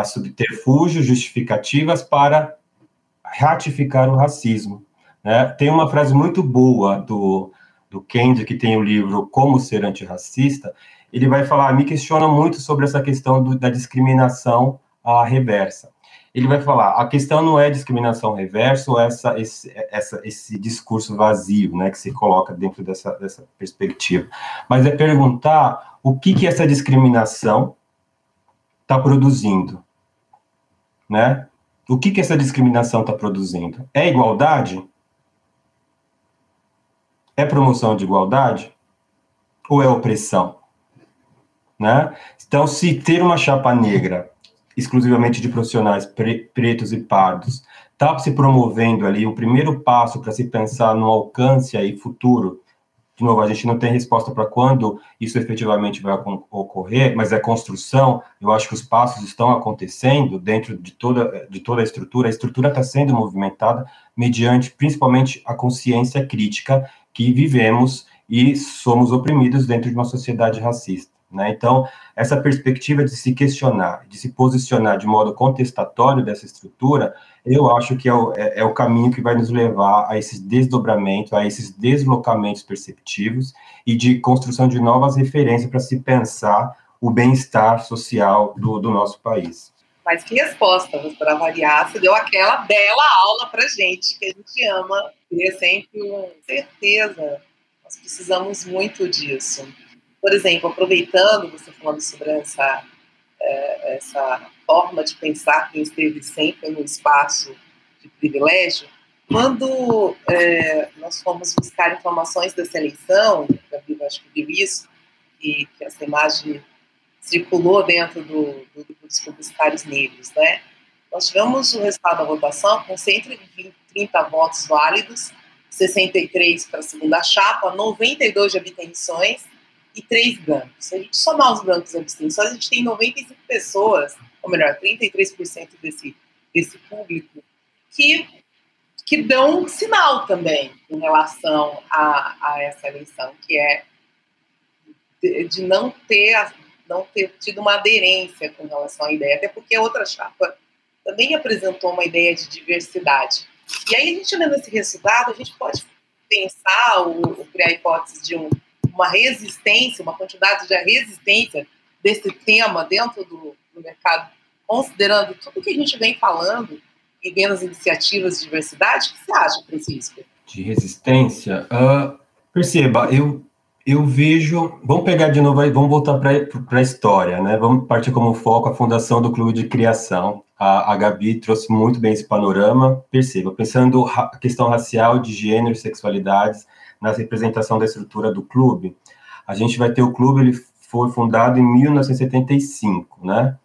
a subterfúgios, justificativas para ratificar o racismo. Né? Tem uma frase muito boa do do Kendi, que tem o livro Como Ser Antirracista, ele vai falar, me questiona muito sobre essa questão do, da discriminação à reversa. Ele vai falar, a questão não é discriminação reversa ou essa, esse, essa, esse discurso vazio, né, que se coloca dentro dessa, dessa perspectiva, mas é perguntar o que que essa discriminação está produzindo, né? O que que essa discriminação está produzindo? É igualdade? É promoção de igualdade ou é opressão? Né? Então, se ter uma chapa negra, exclusivamente de profissionais pre pretos e pardos, está se promovendo ali o primeiro passo para se pensar no alcance aí futuro. De novo, a gente não tem resposta para quando isso efetivamente vai ocorrer, mas é construção. Eu acho que os passos estão acontecendo dentro de toda, de toda a estrutura. A estrutura está sendo movimentada mediante, principalmente, a consciência crítica que vivemos e somos oprimidos dentro de uma sociedade racista. Né? Então, essa perspectiva de se questionar, de se posicionar de modo contestatório dessa estrutura, eu acho que é o, é, é o caminho que vai nos levar a esse desdobramento, a esses deslocamentos perceptivos e de construção de novas referências para se pensar o bem-estar social do, do nosso país. Mas que resposta, para variar, você deu aquela bela aula para gente, que a gente ama ter sempre uma certeza. Nós precisamos muito disso. Por exemplo, aproveitando você falando sobre essa, é, essa forma de pensar que esteve sempre no espaço de privilégio, quando é, nós fomos buscar informações dessa eleição, Bíblia acho que viu isso, e que essa imagem circulou dentro do, do grupo dos publicitários negros, né? Nós tivemos o resultado da votação com 130 votos válidos, 63 para a segunda chapa, 92 de abstenções e 3 brancos. Se a gente somar os brancos abstenções, a gente tem 95 pessoas, ou melhor, 33% desse, desse público, que, que dão um sinal também em relação a, a essa eleição, que é de, de não ter não ter tido uma aderência com relação à ideia, até porque a outra chapa também apresentou uma ideia de diversidade. E aí, a gente olhando esse resultado, a gente pode pensar ou, ou criar a hipótese de um, uma resistência, uma quantidade de resistência desse tema dentro do, do mercado, considerando tudo que a gente vem falando e vendo as iniciativas de diversidade, o que você acha, Francisco? De resistência? Uh, perceba, eu eu vejo. Vamos pegar de novo, vamos voltar para a história, né? Vamos partir como foco a fundação do Clube de Criação. A, a Gabi trouxe muito bem esse panorama. Perceba, pensando a questão racial, de gênero, sexualidades, na representação da estrutura do clube, a gente vai ter o clube, ele foi fundado em 1975, né?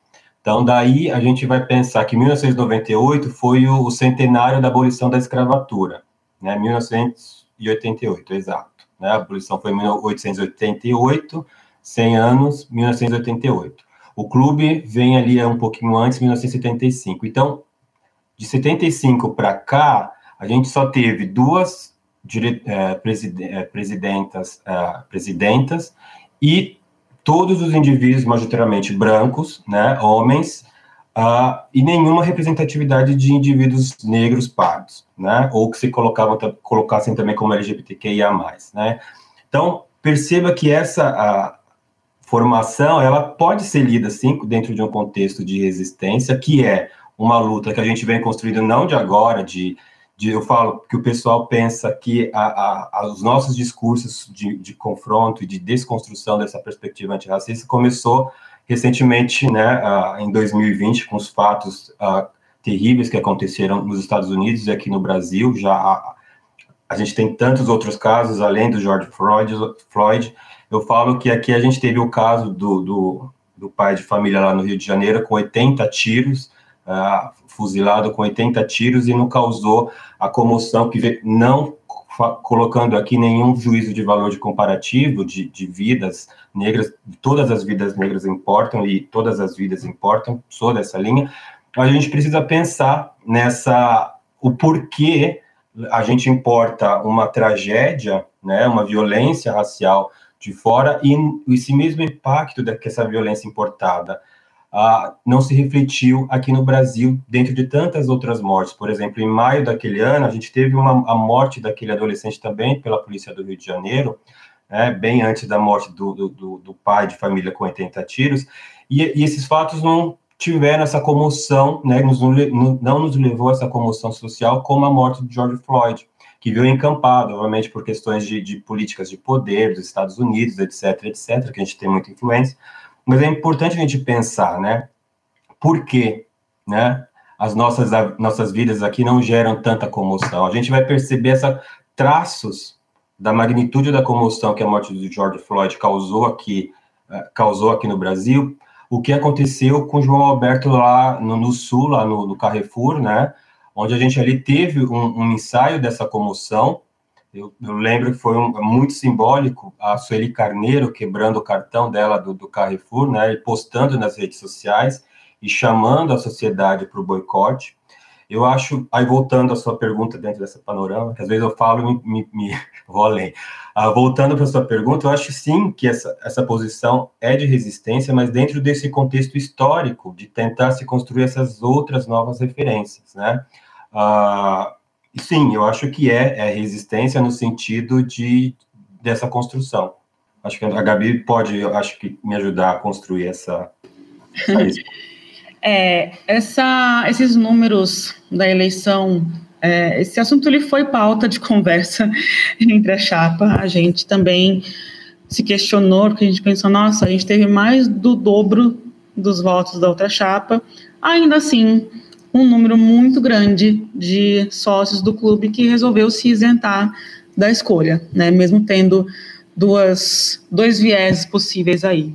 Então, daí a gente vai pensar que 1998 foi o, o centenário da abolição da escravatura, né? 1988, exato. Né? A abolição foi em 1888, 100 anos, 1988. O clube vem ali um pouquinho antes, 1975. Então, de 75 para cá, a gente só teve duas dire, é, preside, é, presidentas, é, presidentas e todos os indivíduos majoritariamente brancos, né, homens, uh, e nenhuma representatividade de indivíduos negros pardos, né, ou que se colocavam, colocassem também como LGBTQIA+, né. Então, perceba que essa formação, ela pode ser lida, sim, dentro de um contexto de resistência, que é uma luta que a gente vem construindo não de agora, de eu falo que o pessoal pensa que a, a, os nossos discursos de, de confronto e de desconstrução dessa perspectiva antirracista começou recentemente, né, em 2020, com os fatos uh, terríveis que aconteceram nos Estados Unidos e aqui no Brasil, já a, a gente tem tantos outros casos, além do George Floyd, Floyd, eu falo que aqui a gente teve o caso do, do, do pai de família lá no Rio de Janeiro, com 80 tiros, uh, fuzilado com 80 tiros, e não causou a comoção que não colocando aqui nenhum juízo de valor de comparativo de, de, vidas negras, todas as vidas negras importam e todas as vidas importam, sou dessa linha, a gente precisa pensar nessa, o porquê a gente importa uma tragédia, né, uma violência racial de fora e esse mesmo impacto que essa violência importada ah, não se refletiu aqui no Brasil, dentro de tantas outras mortes. Por exemplo, em maio daquele ano, a gente teve uma, a morte daquele adolescente também pela polícia do Rio de Janeiro, né, bem antes da morte do, do, do, pai de família com 80 tiros, e, e esses fatos não tiveram essa comoção, né, nos, não nos levou a essa comoção social como a morte de George Floyd, que veio encampado, obviamente, por questões de, de políticas de poder dos Estados Unidos, etc., etc., que a gente tem muita influência, mas é importante a gente pensar, né? Por que, né? As nossas, nossas vidas aqui não geram tanta comoção. A gente vai perceber essa traços da magnitude da comoção que a morte do George Floyd causou aqui, eh, causou aqui no Brasil. O que aconteceu com João Alberto lá no, no sul, lá no, no, Carrefour, né? Onde a gente ali teve um, um ensaio dessa comoção, eu, eu, lembro que foi um, muito simbólico a Sueli Carneiro quebrando o cartão dela do, do Carrefour, né, e postando nas redes sociais e chamando a sociedade para o boicote. Eu acho, aí voltando à sua pergunta dentro dessa panorama, que às vezes eu falo e me, me, me vou além. Ah, voltando para a sua pergunta, eu acho sim que essa, essa posição é de resistência, mas dentro desse contexto histórico, de tentar se construir essas outras novas referências, né? Ah, Sim, eu acho que é, é resistência no sentido de dessa construção. Acho que a Gabi pode, acho que me ajudar a construir essa. é, essa, esses números da eleição, é, esse assunto ele foi pauta de conversa entre a chapa. A gente também se questionou, porque a gente pensou, nossa, a gente teve mais do dobro dos votos da outra chapa. Ainda assim, um número muito grande de sócios do clube que resolveu se isentar da escolha, né, mesmo tendo duas, dois viés possíveis aí.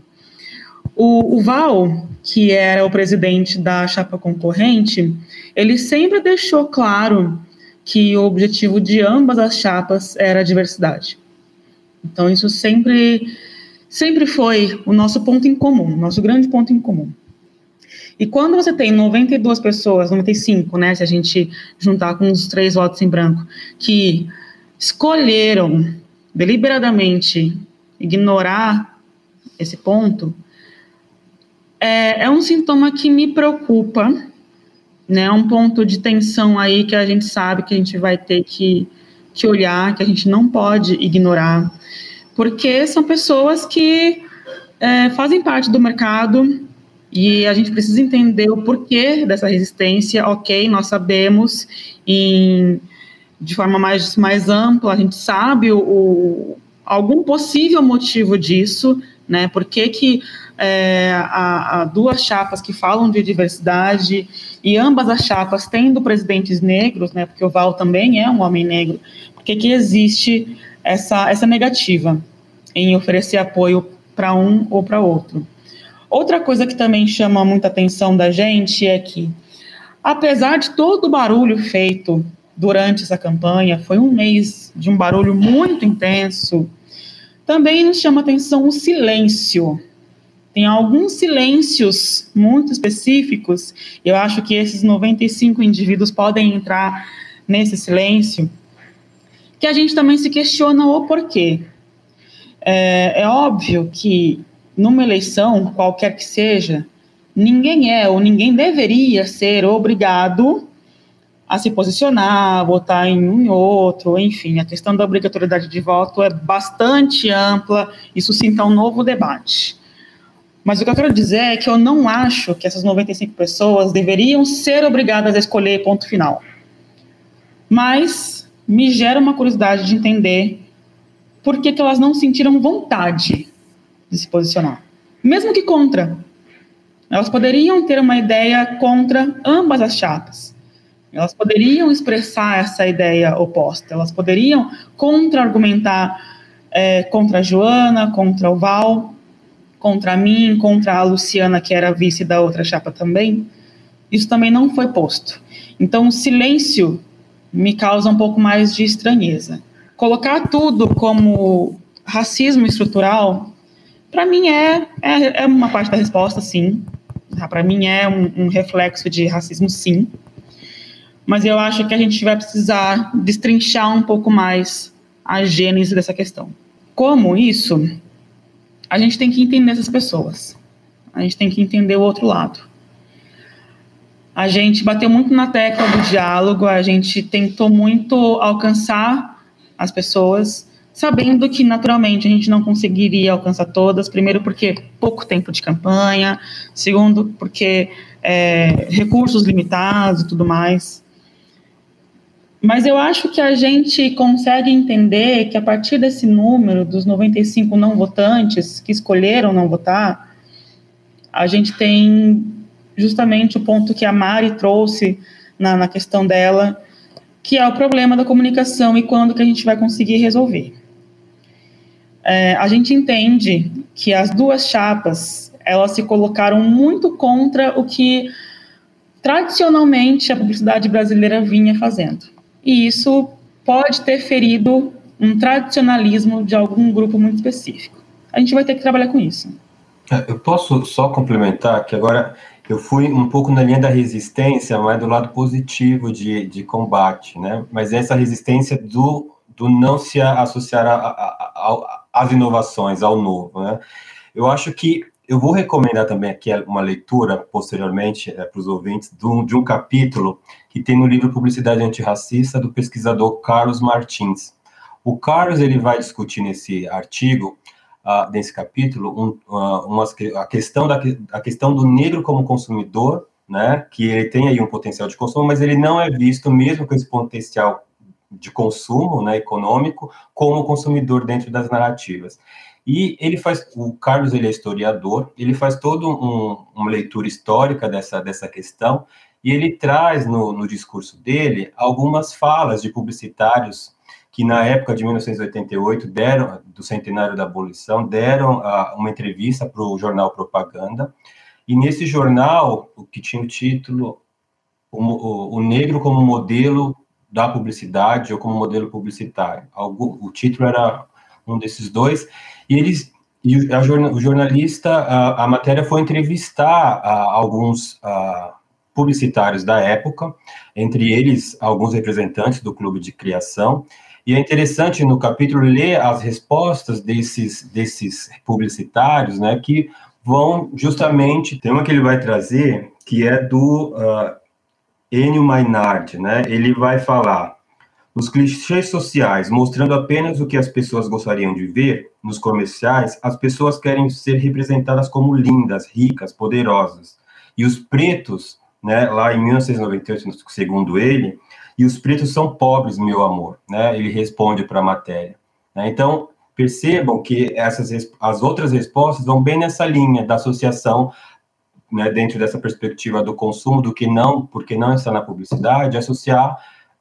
O, o Val, que era o presidente da chapa concorrente, ele sempre deixou claro que o objetivo de ambas as chapas era a diversidade. Então, isso sempre, sempre foi o nosso ponto em comum, nosso grande ponto em comum. E quando você tem 92 pessoas, 95, né, se a gente juntar com os três votos em branco, que escolheram deliberadamente ignorar esse ponto, é, é um sintoma que me preocupa, né, um ponto de tensão aí que a gente sabe que a gente vai ter que, que olhar, que a gente não pode ignorar, porque são pessoas que é, fazem parte do mercado, e a gente precisa entender o porquê dessa resistência. Ok, nós sabemos, em, de forma mais, mais ampla, a gente sabe o, o algum possível motivo disso, né? Por que, que é, há, há, duas chapas que falam de diversidade e ambas as chapas tendo presidentes negros, né? Porque o Val também é um homem negro. Por que, que existe essa, essa negativa em oferecer apoio para um ou para outro? Outra coisa que também chama muita atenção da gente é que, apesar de todo o barulho feito durante essa campanha, foi um mês de um barulho muito intenso, também nos chama atenção o silêncio. Tem alguns silêncios muito específicos, eu acho que esses 95 indivíduos podem entrar nesse silêncio, que a gente também se questiona o porquê. É, é óbvio que numa eleição, qualquer que seja, ninguém é ou ninguém deveria ser obrigado a se posicionar, votar em um e outro, enfim, a questão da obrigatoriedade de voto é bastante ampla, isso sim está um novo debate. Mas o que eu quero dizer é que eu não acho que essas 95 pessoas deveriam ser obrigadas a escolher ponto final. Mas me gera uma curiosidade de entender por que, que elas não sentiram vontade de se posicionar. Mesmo que contra. Elas poderiam ter uma ideia contra ambas as chapas. Elas poderiam expressar essa ideia oposta. Elas poderiam contra-argumentar é, contra a Joana, contra o Val, contra mim, contra a Luciana, que era vice da outra chapa também. Isso também não foi posto. Então, o silêncio me causa um pouco mais de estranheza. Colocar tudo como racismo estrutural para mim é, é, é, uma parte da resposta, sim. Tá? Para mim é um, um, reflexo de racismo, sim. Mas eu acho que a gente vai precisar destrinchar um pouco mais a gênese dessa questão. Como isso? A gente tem que entender essas pessoas. A gente tem que entender o outro lado. A gente bateu muito na tecla do diálogo, a gente tentou muito alcançar as pessoas, sabendo que naturalmente a gente não conseguiria alcançar todas, primeiro porque pouco tempo de campanha, segundo porque é, recursos limitados e tudo mais. Mas eu acho que a gente consegue entender que a partir desse número dos 95 não votantes que escolheram não votar, a gente tem justamente o ponto que a Mari trouxe na, na questão dela, que é o problema da comunicação e quando que a gente vai conseguir resolver é, a gente entende que as duas chapas elas se colocaram muito contra o que tradicionalmente a publicidade brasileira vinha fazendo. E isso pode ter ferido um tradicionalismo de algum grupo muito específico. A gente vai ter que trabalhar com isso. É, eu posso só complementar que agora eu fui um pouco na linha da resistência, mas do lado positivo de, de combate, né? Mas essa resistência do, do não se associar a, a, a, às inovações, ao novo. Né? Eu acho que eu vou recomendar também aqui uma leitura, posteriormente, é, para os ouvintes, de um, de um capítulo que tem no livro Publicidade Antirracista, do pesquisador Carlos Martins. O Carlos ele vai discutir nesse artigo, uh, nesse capítulo, um, uh, uma, a, questão da, a questão do negro como consumidor, né, que ele tem aí um potencial de consumo, mas ele não é visto, mesmo com esse potencial de consumo, né, econômico, como consumidor dentro das narrativas. E ele faz, o Carlos ele é historiador, ele faz toda um, uma leitura histórica dessa, dessa questão, e ele traz no, no discurso dele algumas falas de publicitários que na época de 1988 deram do centenário da abolição deram uh, uma entrevista para o jornal Propaganda e nesse jornal o que tinha o título o, o, o, negro como modelo da publicidade ou como modelo publicitário o título era um desses dois e eles e a, o jornalista a, a matéria foi entrevistar uh, alguns publicitários da época entre eles alguns representantes do clube de criação e é interessante no capítulo ler as respostas desses, desses publicitários, né, que vão justamente. Tem uma que ele vai trazer, que é do uh, Enio Maynard, né? Ele vai falar. Os clichês sociais, mostrando apenas o que as pessoas gostariam de ver nos comerciais, as pessoas querem ser representadas como lindas, ricas, poderosas. E os pretos, né, lá em 1998, segundo ele, e os pretos são pobres, meu amor, né? Ele responde para a matéria. Né? Então, percebam que essas as outras respostas vão bem nessa linha da associação, né, dentro dessa perspectiva do consumo, do que não, porque não está na publicidade, associar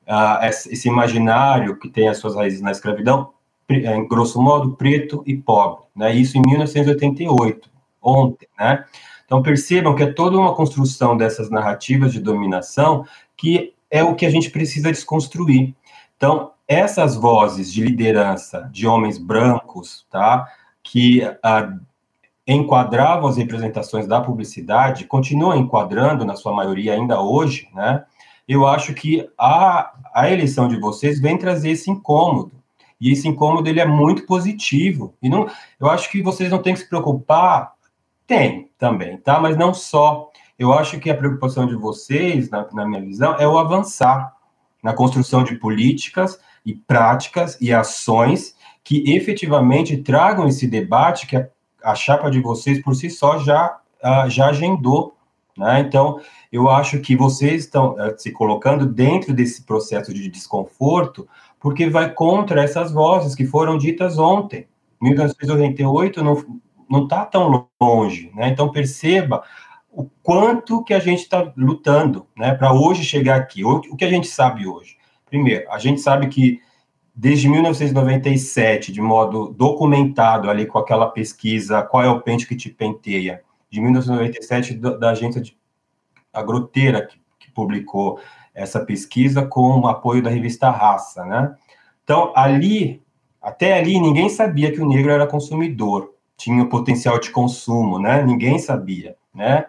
uh, esse imaginário que tem as suas raízes na escravidão, em grosso modo, preto e pobre, né? Isso em 1988, ontem, né? Então percebam que é toda uma construção dessas narrativas de dominação que é o que a gente precisa desconstruir. Então, essas vozes de liderança de homens brancos, tá, que ah, enquadravam as representações da publicidade, continuam enquadrando, na sua maioria ainda hoje, né, eu acho que a, a eleição de vocês vem trazer esse incômodo. E esse incômodo ele é muito positivo. E não, eu acho que vocês não têm que se preocupar. Tem também, tá? Mas não só. Eu acho que a preocupação de vocês, na, na minha visão, é o avançar na construção de políticas e práticas e ações que efetivamente tragam esse debate que a, a chapa de vocês por si só já, uh, já agendou. Né? Então, eu acho que vocês estão uh, se colocando dentro desse processo de desconforto, porque vai contra essas vozes que foram ditas ontem. 1988 não está tão longe. Né? Então, perceba o quanto que a gente está lutando, né, para hoje chegar aqui. O que a gente sabe hoje? Primeiro, a gente sabe que desde 1997, de modo documentado ali com aquela pesquisa Qual é o pente que te penteia, de 1997 da, da agência de que, que publicou essa pesquisa com o apoio da revista Raça, né? Então, ali, até ali, ninguém sabia que o negro era consumidor, tinha o potencial de consumo, né? Ninguém sabia, né?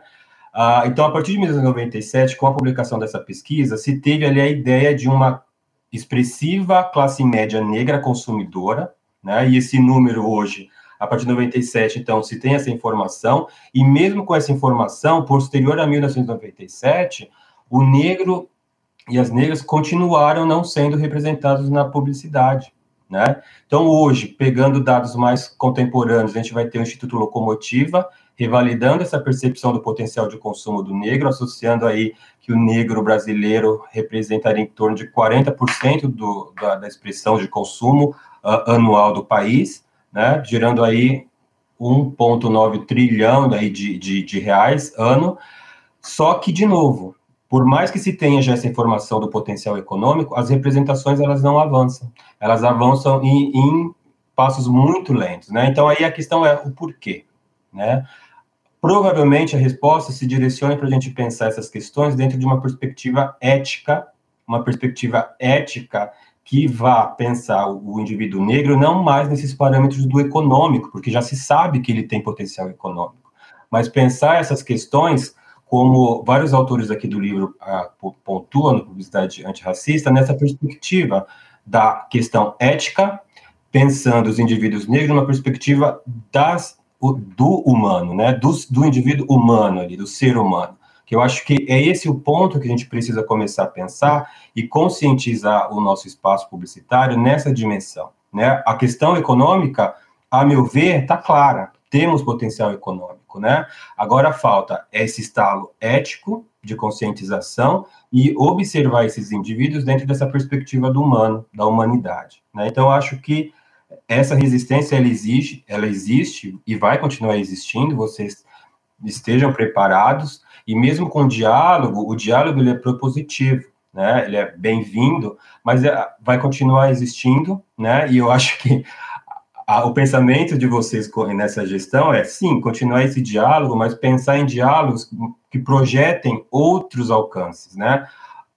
Ah, então, a partir de 1997, com a publicação dessa pesquisa, se teve ali a ideia de uma expressiva classe média negra consumidora, né? E esse número hoje, a partir de 97, então, se tem essa informação, e mesmo com essa informação, posterior a 1997, o negro e as negras continuaram não sendo representados na publicidade. Né? Então, hoje, pegando dados mais contemporâneos, a gente vai ter o Instituto Locomotiva, revalidando essa percepção do potencial de consumo do negro, associando aí que o negro brasileiro representaria em torno de 40% do, da, da, expressão de consumo uh, anual do país, né, gerando aí 1,9 trilhão aí de, de, de reais ano. Só que, de novo, por mais que se tenha já essa informação do potencial econômico, as representações elas não avançam. Elas avançam em, em passos muito lentos, né? Então aí a questão é o porquê, né? Provavelmente a resposta se direciona para a gente pensar essas questões dentro de uma perspectiva ética, uma perspectiva ética que vá pensar o indivíduo negro não mais nesses parâmetros do econômico, porque já se sabe que ele tem potencial econômico, mas pensar essas questões como vários autores aqui do livro ah, pontuam no Publicidade Antirracista, nessa perspectiva da questão ética, pensando os indivíduos negros numa perspectiva das o, do humano, né, do, do indivíduo humano ali, do ser humano. Que eu acho que é esse o ponto que a gente precisa começar a pensar e conscientizar o nosso espaço publicitário nessa dimensão. Né? A questão econômica, a meu ver, está clara. Temos potencial econômico, né? Agora falta esse estalo ético de conscientização e observar esses indivíduos dentro dessa perspectiva do humano, da humanidade. Né? Então, acho que essa resistência ela existe, ela existe e vai continuar existindo. Vocês estejam preparados e mesmo com o diálogo, o diálogo ele é propositivo. né? Ele é bem-vindo, mas é, vai continuar existindo, né? E eu acho que a, o pensamento de vocês nessa gestão é, sim, continuar esse diálogo, mas pensar em diálogos que projetem outros alcances, né?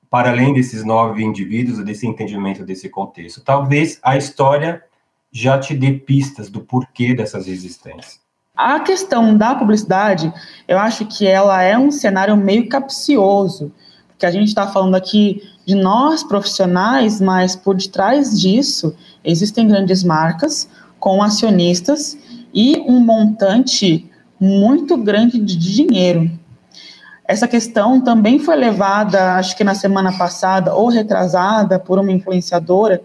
Para além desses nove indivíduos, desse entendimento desse contexto. Talvez a história já te dê pistas do porquê dessas resistências. A questão da publicidade, eu acho que ela é um cenário meio capcioso, porque a gente está falando aqui de nós profissionais, mas por detrás disso existem grandes marcas com acionistas e um montante muito grande de dinheiro. Essa questão também foi levada, acho que na semana passada ou retrasada, por uma influenciadora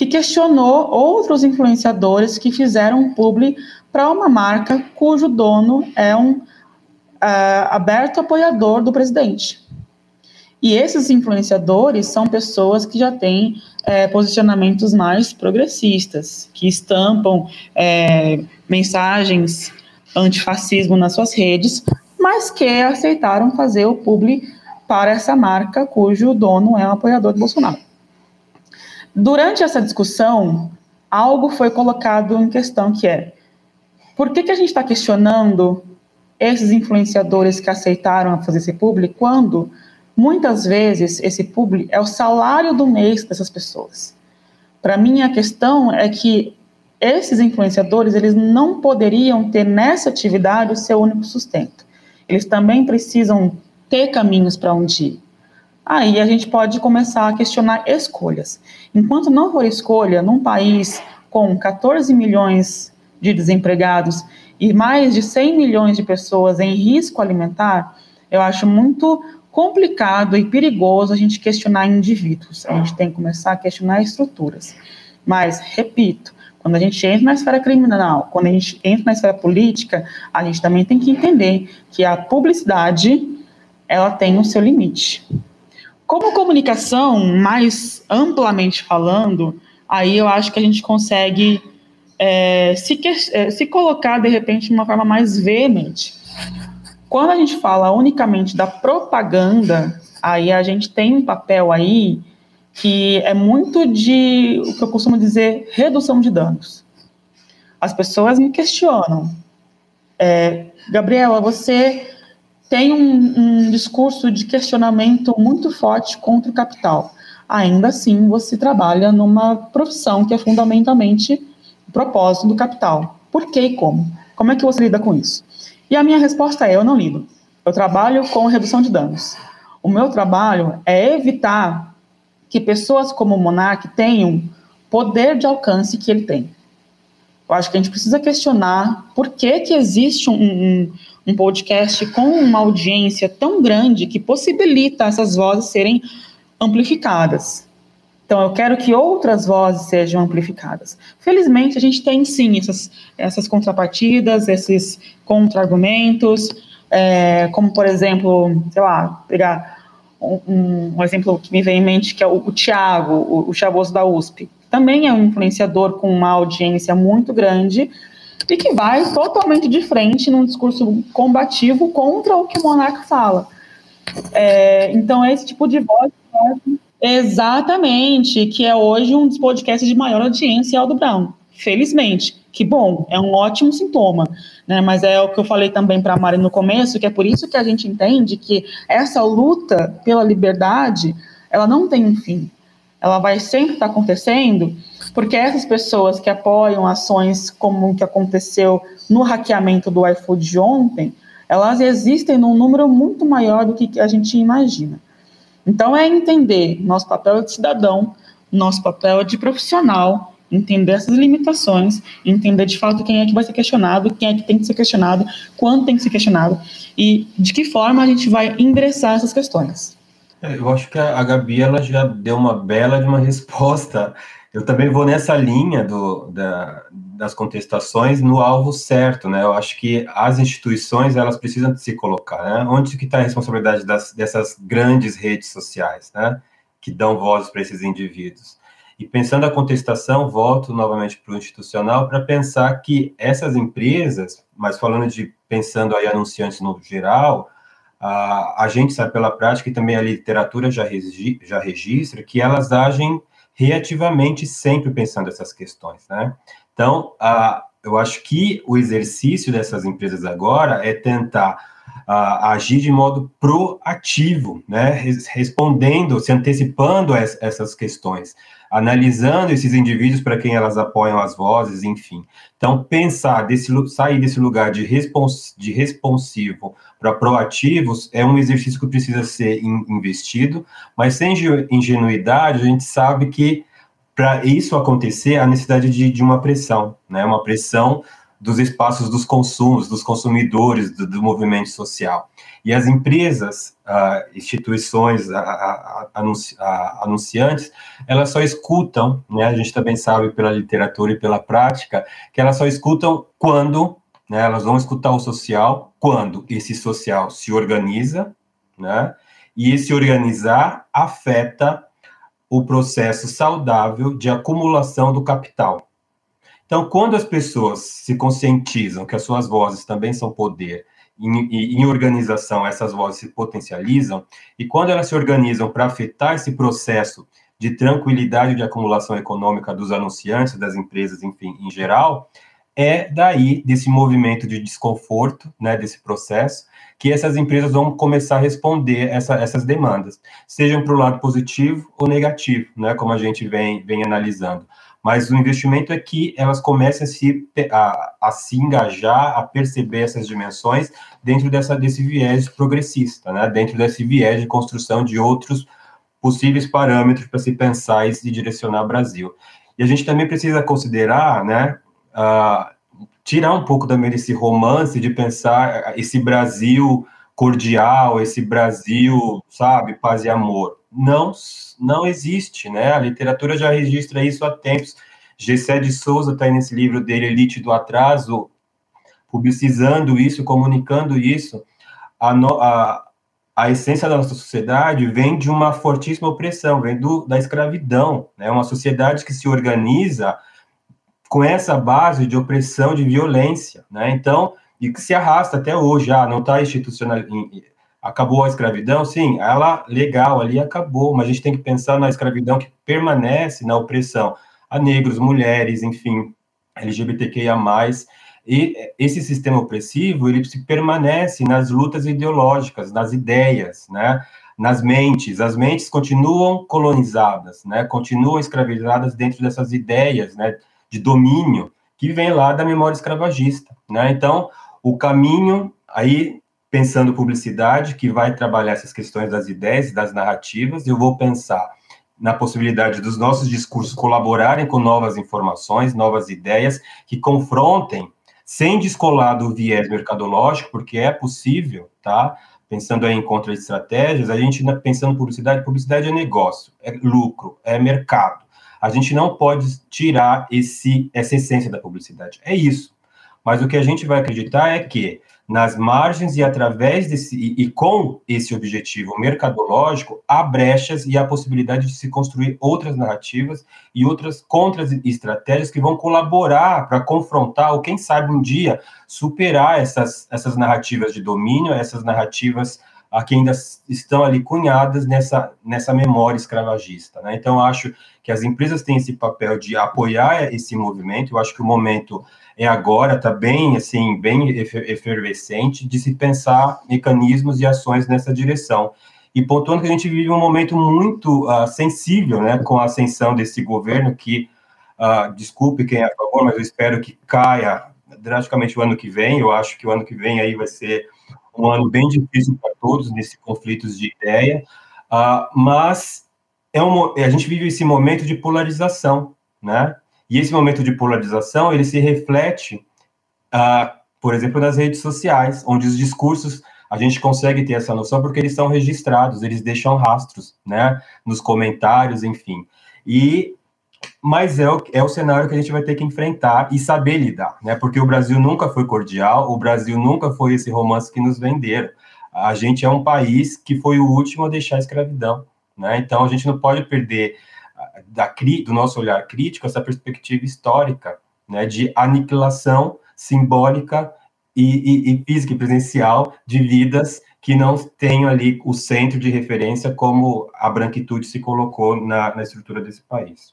que questionou outros influenciadores que fizeram publi para uma marca cujo dono é um uh, aberto apoiador do presidente. E esses influenciadores são pessoas que já têm é, posicionamentos mais progressistas, que estampam é, mensagens antifascismo nas suas redes, mas que aceitaram fazer o publi para essa marca cujo dono é um apoiador do Bolsonaro. Durante essa discussão, algo foi colocado em questão que é por que, que a gente está questionando esses influenciadores que aceitaram fazer esse publi quando muitas vezes esse publi é o salário do mês dessas pessoas? Para mim, a questão é que esses influenciadores eles não poderiam ter nessa atividade o seu único sustento. Eles também precisam ter caminhos para onde ir. Aí a gente pode começar a questionar escolhas. Enquanto não for escolha, num país com 14 milhões de desempregados e mais de 100 milhões de pessoas em risco alimentar, eu acho muito complicado e perigoso a gente questionar indivíduos. A gente tem que começar a questionar estruturas. Mas, repito, quando a gente entra na esfera criminal, quando a gente entra na esfera política, a gente também tem que entender que a publicidade ela tem o seu limite. Como comunicação, mais amplamente falando, aí eu acho que a gente consegue é, se, é, se colocar, de repente, de uma forma mais veemente. Quando a gente fala unicamente da propaganda, aí a gente tem um papel aí que é muito de o que eu costumo dizer redução de danos. As pessoas me questionam, é, Gabriela, você tem um, um, discurso de questionamento muito forte contra o capital. Ainda assim, você trabalha numa profissão que é fundamentalmente propósito do capital. Por que e como? Como é que você lida com isso? E a minha resposta é: eu não lido. Eu trabalho com redução de danos. O meu trabalho é evitar que pessoas como o Monark tenham poder de alcance que ele tem. Eu acho que a gente precisa questionar por que, que existe um, um, um podcast com uma audiência tão grande que possibilita essas vozes serem amplificadas. Então, eu quero que outras vozes sejam amplificadas. Felizmente, a gente tem sim essas, essas contrapartidas, esses contra-argumentos, é, como, por exemplo, sei lá, pegar um, um, exemplo que me vem em mente, que é o, o Tiago, o, o Chavoso da USP. Também é um influenciador com uma audiência muito grande e que vai totalmente de frente num discurso combativo contra o que o monarca fala. É, então, é esse tipo de voz Exatamente, que é hoje um dos podcasts de maior audiência, Aldo Brown. Felizmente, que bom, é um ótimo sintoma, né? Mas é o que eu falei também para a Mari no começo, que é por isso que a gente entende que essa luta pela liberdade, ela não tem um fim. Ela vai sempre estar tá acontecendo, porque essas pessoas que apoiam ações como o que aconteceu no hackeamento do iFood de ontem, elas existem num número muito maior do que a gente imagina. Então, é entender nosso papel de cidadão, nosso papel de profissional, entender essas limitações, entender de fato quem é que vai ser questionado, quem é que tem que ser questionado, quando tem que ser questionado e de que forma a gente vai endereçar essas questões. É, eu acho que a Gabi ela já deu uma bela de uma resposta. Eu também vou nessa linha do, da, das contestações no alvo certo, né? Eu acho que as instituições elas precisam se colocar, né? Onde que está a responsabilidade das, dessas grandes redes sociais, né? Que dão voz para esses indivíduos. E pensando a contestação, volto novamente para o institucional para pensar que essas empresas, mas falando de pensando aí anunciantes no geral, a gente sabe pela prática e também a literatura já, regi já registra que elas agem reativamente sempre pensando essas questões, né? Então, eu acho que o exercício dessas empresas agora é tentar agir de modo proativo, né? Respondendo, se antecipando a essas questões analisando esses indivíduos para quem elas apoiam as vozes, enfim. Então, pensar, desse, sair desse lugar de, respons, de responsivo para proativos é um exercício que precisa ser in, investido, mas sem ingenuidade, a gente sabe que para isso acontecer, há necessidade de, de uma pressão, né? uma pressão dos espaços dos consumos, dos consumidores, do, do movimento social. E as empresas, uh, instituições, anunci anunciantes, elas só escutam, né, a gente também sabe pela literatura e pela prática, que elas só escutam quando, né, elas vão escutar o social, quando esse social se organiza, né, e esse organizar afeta o processo saudável de acumulação do capital. Então, quando as pessoas se conscientizam que as suas vozes também são poder, em, em organização, essas vozes se potencializam, e quando elas se organizam para afetar esse processo de tranquilidade de acumulação econômica dos anunciantes, das empresas, enfim, em geral, é daí, desse movimento de desconforto, né, desse processo, que essas empresas vão começar a responder essa, essas demandas, sejam para o lado positivo ou negativo, né, como a gente vem, vem analisando mas o investimento é que elas comecem a se, a, a se engajar, a perceber essas dimensões dentro dessa, desse viés progressista, né? dentro desse viés de construção de outros possíveis parâmetros para se pensar e se direcionar o Brasil. E a gente também precisa considerar, né, uh, tirar um pouco também desse romance de pensar esse Brasil cordial, esse Brasil, sabe, paz e amor. Não não existe, né? A literatura já registra isso há tempos. Gessé de Souza está nesse livro dele, Elite do Atraso, publicizando isso, comunicando isso. A, no, a, a essência da nossa sociedade vem de uma fortíssima opressão, vem do, da escravidão, né? Uma sociedade que se organiza com essa base de opressão, de violência, né? Então, e que se arrasta até hoje, ah, não está institucional, Acabou a escravidão? Sim, ela legal ali acabou, mas a gente tem que pensar na escravidão que permanece na opressão a negros, mulheres, enfim, LGBTQIA+. E esse sistema opressivo, ele se permanece nas lutas ideológicas, nas ideias, né? nas mentes. As mentes continuam colonizadas, né? continuam escravizadas dentro dessas ideias né? de domínio que vem lá da memória escravagista. Né? Então, o caminho aí pensando publicidade, que vai trabalhar essas questões das ideias das narrativas, eu vou pensar na possibilidade dos nossos discursos colaborarem com novas informações, novas ideias, que confrontem, sem descolar do viés mercadológico, porque é possível, tá? Pensando em contra-estratégias, a gente, pensando em publicidade, publicidade é negócio, é lucro, é mercado. A gente não pode tirar esse, essa essência da publicidade. É isso. Mas o que a gente vai acreditar é que nas margens e através desse e, e, com esse objetivo mercadológico há brechas e a possibilidade de se construir outras narrativas e outras contra-estratégias que vão colaborar para confrontar ou quem sabe um dia superar essas essas narrativas de domínio, essas narrativas a que ainda estão ali cunhadas nessa, nessa memória escravagista. Né? Então, acho que as empresas têm esse papel de apoiar esse movimento, eu acho que o momento é agora, está bem, assim, bem efervescente de se pensar mecanismos e ações nessa direção. E pontuando que a gente vive um momento muito uh, sensível, né, com a ascensão desse governo que, uh, desculpe quem é a favor, mas eu espero que caia drasticamente o ano que vem, eu acho que o ano que vem aí vai ser um ano bem difícil para todos nesse conflitos de ideia, uh, mas é um, a gente vive esse momento de polarização, né? E esse momento de polarização ele se reflete, uh, por exemplo, nas redes sociais, onde os discursos a gente consegue ter essa noção porque eles são registrados, eles deixam rastros, né? Nos comentários, enfim. E mas é o, é o cenário que a gente vai ter que enfrentar e saber lidar, né? Porque o Brasil nunca foi cordial, o Brasil nunca foi esse romance que nos venderam. A gente é um país que foi o último a deixar a escravidão, né? Então a gente não pode perder ah, da, do nosso olhar crítico essa perspectiva histórica, né? De aniquilação simbólica e, e, e física e presencial de vidas que não tenham ali o centro de referência como a branquitude se colocou na, na estrutura desse país.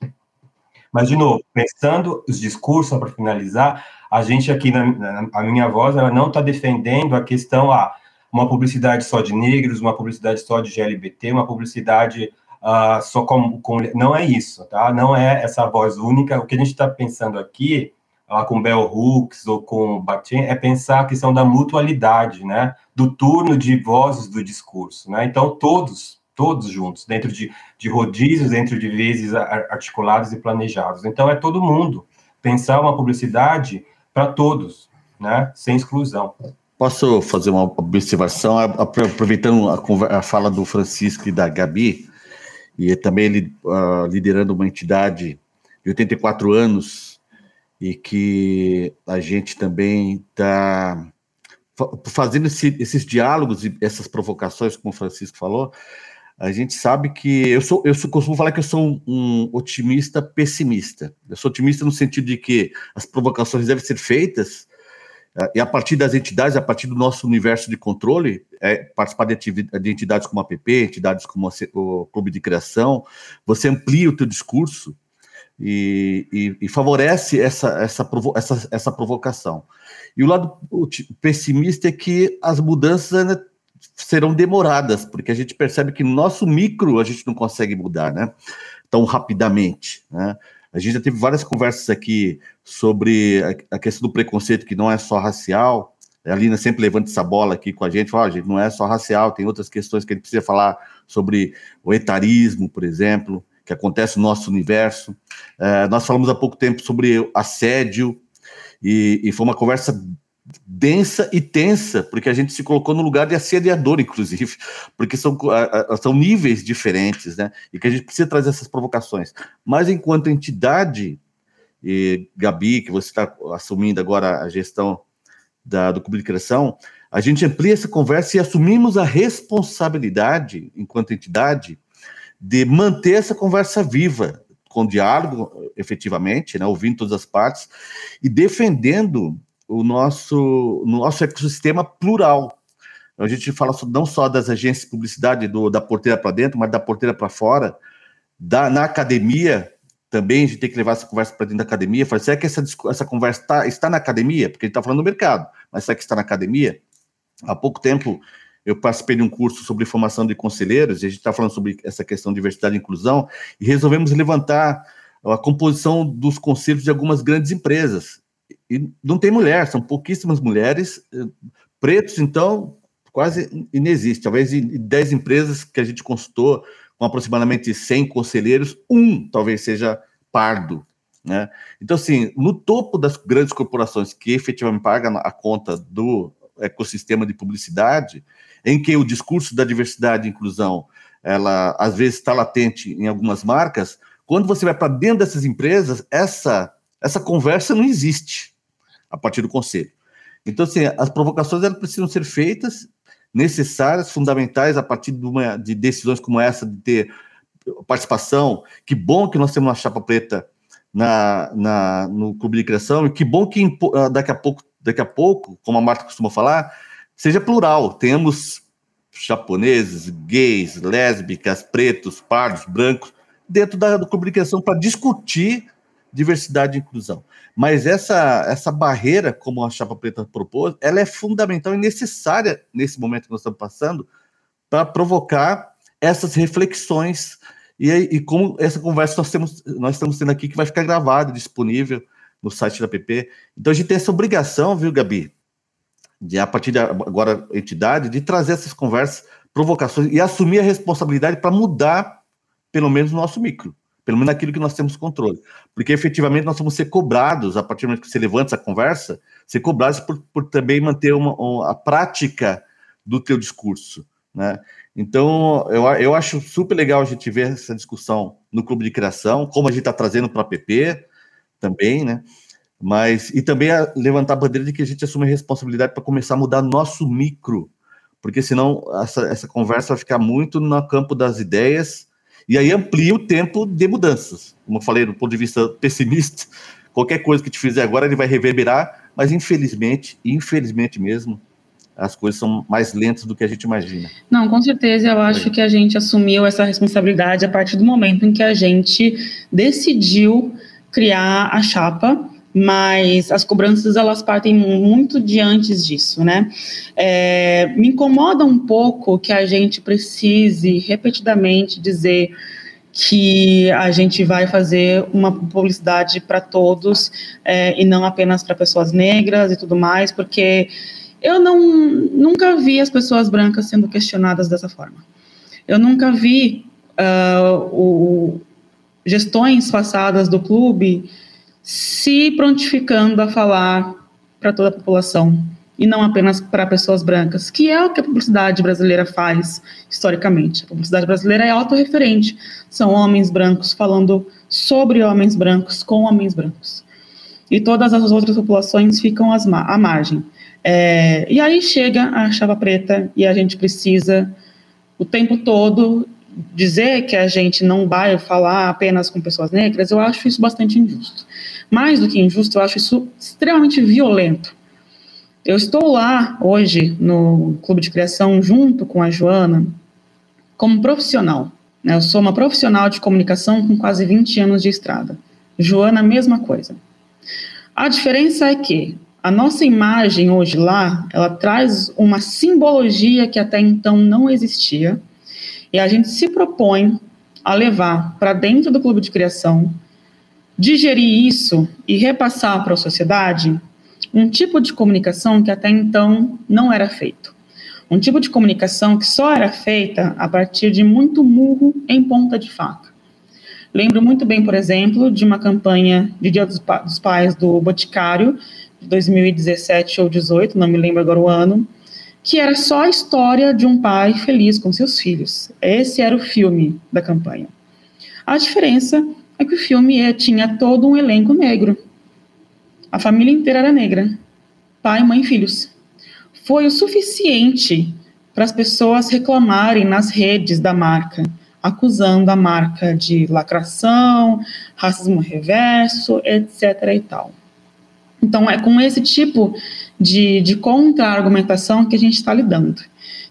Mas, de novo, pensando os discursos, para finalizar, a gente aqui, na, na, a minha voz, ela não está defendendo a questão, ah, uma publicidade só de negros, uma publicidade só de GLBT, uma publicidade uh, só com, com, Não é isso, tá? Não é essa voz única. O que a gente está pensando aqui, uh, com Bell Hooks ou com Bakhtin, é pensar a questão da mutualidade, né? Do turno de vozes do discurso, né? Então, todos, todos juntos, dentro de, de rodízios, dentro de vezes articulados e planejados. Então, é todo mundo. Pensar uma publicidade para todos, né? Sem exclusão. Posso fazer uma observação, aproveitando a, a fala do Francisco e da Gabi, e também ele uh, liderando uma entidade de 84 anos, e que a gente também está fazendo esse, esses diálogos e essas provocações, como o Francisco falou, a gente sabe que eu sou, eu sou, costumo falar que eu sou um, otimista pessimista. Eu sou otimista no sentido de que as provocações devem ser feitas é, e a partir das entidades, a partir do nosso universo de controle, é, participar de, de entidades como a PP, entidades como a, o Clube de Criação, você amplia o teu discurso e, e, e favorece essa, essa, essa, essa provocação. E o lado pessimista é que as mudanças serão demoradas, porque a gente percebe que no nosso micro a gente não consegue mudar, né? Tão rapidamente, né? A gente já teve várias conversas aqui sobre a questão do preconceito, que não é só racial. A Lina sempre levanta essa bola aqui com a gente, fala, gente, não é só racial, tem outras questões que a gente precisa falar sobre o etarismo, por exemplo, que acontece no nosso universo. É, nós falamos há pouco tempo sobre assédio, e, e foi uma conversa densa e tensa, porque a gente se colocou no lugar de assediador, inclusive, porque são, são níveis diferentes, né? E que a gente precisa trazer essas provocações. Mas enquanto entidade, e Gabi, que você está assumindo agora a gestão da, do Criação, a gente amplia essa conversa e assumimos a responsabilidade, enquanto entidade, de manter essa conversa viva, com diálogo, efetivamente, né, ouvindo todas as partes, e defendendo o nosso, nosso ecossistema plural. A gente fala não só das agências de publicidade do, da porteira para dentro, mas da porteira para fora, da, na academia também a gente tem que levar essa conversa para dentro da academia. Falar, será que essa, essa conversa tá, está na academia? Porque a gente está falando do mercado, mas será que está na academia? Há pouco tempo eu participei de um curso sobre formação de conselheiros, e a gente está falando sobre essa questão de diversidade e inclusão, e resolvemos levantar a composição dos conselhos de algumas grandes empresas e não tem mulher, são pouquíssimas mulheres. Pretos, então, quase inexiste. Talvez em 10 empresas que a gente consultou, com aproximadamente 100 conselheiros, um talvez seja pardo. Né? Então, assim, no topo das grandes corporações que efetivamente pagam a conta do ecossistema de publicidade, em que o discurso da diversidade e inclusão, ela às vezes está latente em algumas marcas, quando você vai para dentro dessas empresas, essa, essa conversa não existe a partir do conselho. Então, assim, as provocações elas precisam ser feitas, necessárias, fundamentais, a partir de, uma, de decisões como essa, de ter participação. Que bom que nós temos uma chapa preta na, na, no clube de criação, e que bom que ah, daqui a pouco, daqui a pouco, como a Marta costuma falar, seja plural. Temos japoneses, gays, lésbicas, pretos, pardos, brancos, dentro da, do clube de criação para discutir diversidade e inclusão. Mas essa, essa barreira, como a Chapa Preta propôs, ela é fundamental e necessária nesse momento que nós estamos passando para provocar essas reflexões e, e como essa conversa nós, temos, nós estamos tendo aqui, que vai ficar gravada, disponível no site da PP. Então a gente tem essa obrigação, viu, Gabi, de a partir de agora entidade, de trazer essas conversas, provocações e assumir a responsabilidade para mudar, pelo menos, o nosso micro pelo menos naquilo que nós temos controle. Porque efetivamente nós vamos ser cobrados, a partir do momento que você levanta essa conversa, ser cobrados por, por também manter uma, uma, a prática do teu discurso. Né? Então, eu, eu acho super legal a gente ver essa discussão no Clube de Criação, como a gente está trazendo para a PP também, né? Mas, e também a levantar a bandeira de que a gente assume a responsabilidade para começar a mudar nosso micro, porque senão essa, essa conversa vai ficar muito no campo das ideias e aí amplia o tempo de mudanças. Como eu falei, do ponto de vista pessimista, qualquer coisa que te fizer agora ele vai reverberar, mas infelizmente, infelizmente mesmo, as coisas são mais lentas do que a gente imagina. Não, com certeza, eu acho que a gente assumiu essa responsabilidade a partir do momento em que a gente decidiu criar a chapa, mas as cobranças elas partem muito de antes disso, né? É, me incomoda um pouco que a gente precise repetidamente dizer que a gente vai fazer uma publicidade para todos é, e não apenas para pessoas negras e tudo mais, porque eu não nunca vi as pessoas brancas sendo questionadas dessa forma. Eu nunca vi uh, o, gestões passadas do clube se prontificando a falar para toda a população e não apenas para pessoas brancas, que é o que a publicidade brasileira faz historicamente. A publicidade brasileira é autorreferente. São homens brancos falando sobre homens brancos com homens brancos. E todas as outras populações ficam à margem. É, e aí chega a chava preta e a gente precisa o tempo todo dizer que a gente não vai falar apenas com pessoas negras, eu acho isso bastante injusto. Mais do que injusto, eu acho isso extremamente violento. Eu estou lá hoje no Clube de Criação junto com a Joana como profissional. Né? Eu sou uma profissional de comunicação com quase 20 anos de estrada. Joana, mesma coisa. A diferença é que a nossa imagem hoje lá, ela traz uma simbologia que até então não existia, e a gente se propõe a levar para dentro do clube de criação, digerir isso e repassar para a sociedade um tipo de comunicação que até então não era feito. Um tipo de comunicação que só era feita a partir de muito murro em ponta de faca. Lembro muito bem, por exemplo, de uma campanha de Dia dos, Pais do Boticário, de 2017 ou 18, não me lembro agora o ano, que era só a história de um pai feliz com seus filhos. Esse era o filme da campanha. A diferença é que o filme tinha todo um elenco negro. A família inteira era negra. Pai, mãe e filhos. Foi o suficiente para as pessoas reclamarem nas redes da marca, acusando a marca de lacração, racismo reverso, etc. e tal. Então, é com esse tipo de, de contra-argumentação que a gente está lidando.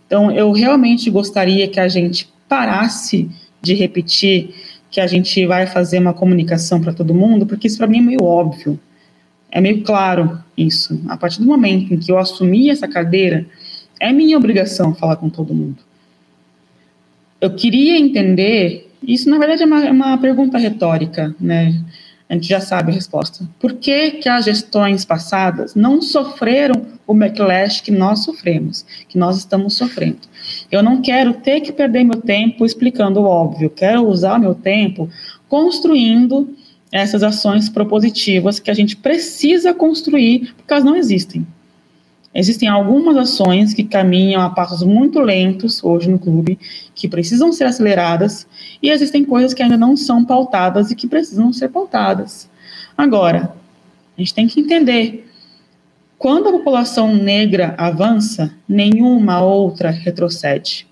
Então, eu realmente gostaria que a gente parasse de repetir que a gente vai fazer uma comunicação para todo mundo, porque isso para mim é meio óbvio. É meio claro isso. A partir do momento em que eu assumi essa cadeira, é minha obrigação falar com todo mundo. Eu queria entender, isso na verdade é uma, é uma pergunta retórica, né? A gente já sabe a resposta. Por que, que as gestões passadas não sofreram o backlash que nós sofremos, que nós estamos sofrendo? Eu não quero ter que perder meu tempo explicando o óbvio, quero usar meu tempo construindo essas ações propositivas que a gente precisa construir, porque elas não existem. Existem algumas ações que caminham a passos muito lentos hoje no clube, que precisam ser aceleradas, e existem coisas que ainda não são pautadas e que precisam ser pautadas. Agora, a gente tem que entender: quando a população negra avança, nenhuma outra retrocede.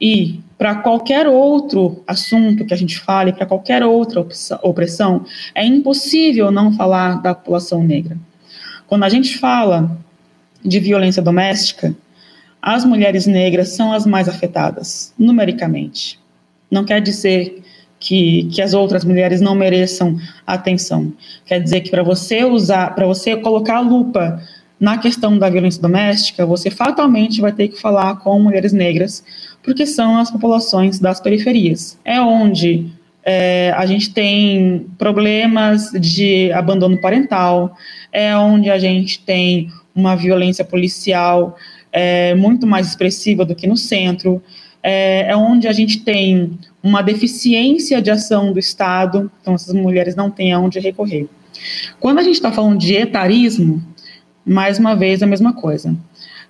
E para qualquer outro assunto que a gente fale, para qualquer outra opressão, é impossível não falar da população negra. Quando a gente fala de violência doméstica, as mulheres negras são as mais afetadas, numericamente. Não quer dizer que, que as outras mulheres não mereçam atenção. Quer dizer que para você usar, para você colocar a lupa na questão da violência doméstica, você fatalmente vai ter que falar com mulheres negras, porque são as populações das periferias. É onde é, a gente tem problemas de abandono parental, é onde a gente tem uma violência policial é, muito mais expressiva do que no centro, é, é, onde a gente tem uma deficiência de ação do Estado, então essas mulheres não têm aonde recorrer. Quando a gente está falando de etarismo, mais uma vez a mesma coisa.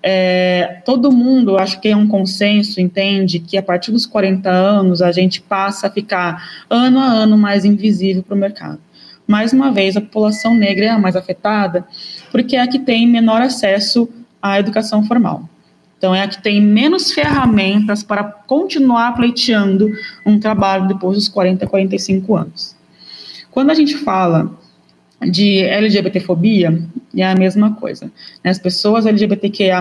É, todo mundo, acho que é um consenso, entende que a partir dos 40 anos a gente passa a ficar ano a ano mais invisível para o mercado mais uma vez, a população negra é a mais afetada, porque é a que tem menor acesso à educação formal. Então, é a que tem menos ferramentas para continuar pleiteando um trabalho depois dos 40, 45 anos. Quando a gente fala de LGBTfobia é a mesma coisa. Né? As pessoas LGBTQIA+,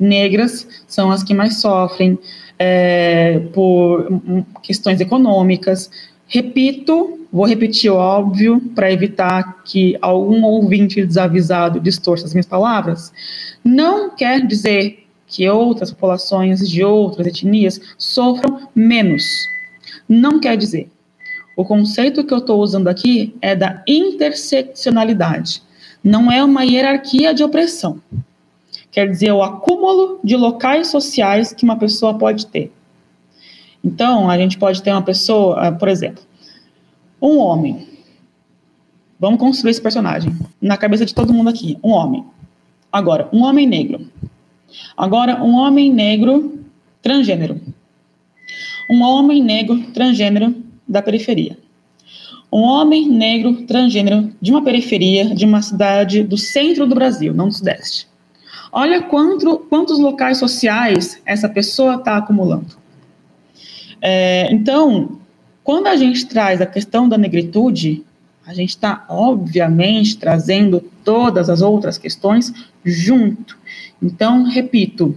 negras, são as que mais sofrem é, por questões econômicas. Repito, vou repetir o óbvio, para evitar que algum ouvinte desavisado distorça as minhas palavras. Não quer dizer que outras populações de outras etnias sofram menos. Não quer dizer. O conceito que eu estou usando aqui é da interseccionalidade. Não é uma hierarquia de opressão. Quer dizer, o acúmulo de locais sociais que uma pessoa pode ter. Então, a gente pode ter uma pessoa, ah, por exemplo, um homem. Vamos construir esse personagem. Na cabeça de todo mundo aqui, um homem. Agora, um homem negro. Agora, um homem negro transgênero. Um homem negro transgênero da periferia. Um homem negro transgênero de uma periferia de uma cidade do centro do Brasil, não do Sudeste. Olha quanto, quantos locais sociais essa pessoa está acumulando. É, então, quando a gente traz a questão da negritude, a gente está, obviamente, trazendo todas as outras questões junto. Então, repito,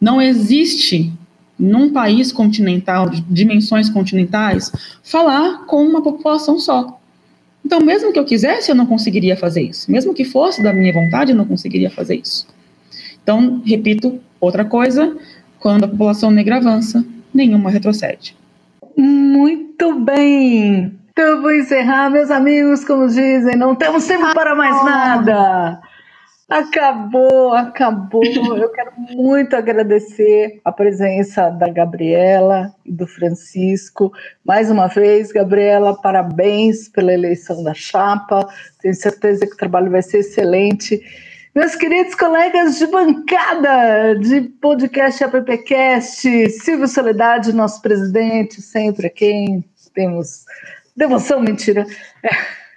não existe num país continental, de dimensões continentais, falar com uma população só. Então, mesmo que eu quisesse, eu não conseguiria fazer isso. Mesmo que fosse da minha vontade, eu não conseguiria fazer isso. Então, repito, outra coisa, quando a população negra avança, nenhuma retrocede. Muito bem! Então eu vou encerrar, meus amigos, como dizem, não temos tempo para mais nada. Acabou, acabou. Eu quero muito agradecer a presença da Gabriela e do Francisco. Mais uma vez, Gabriela, parabéns pela eleição da chapa. Tenho certeza que o trabalho vai ser excelente. Meus queridos colegas de bancada de podcast AppCast, Silvio Soledade, nosso presidente, sempre quem temos devoção, mentira.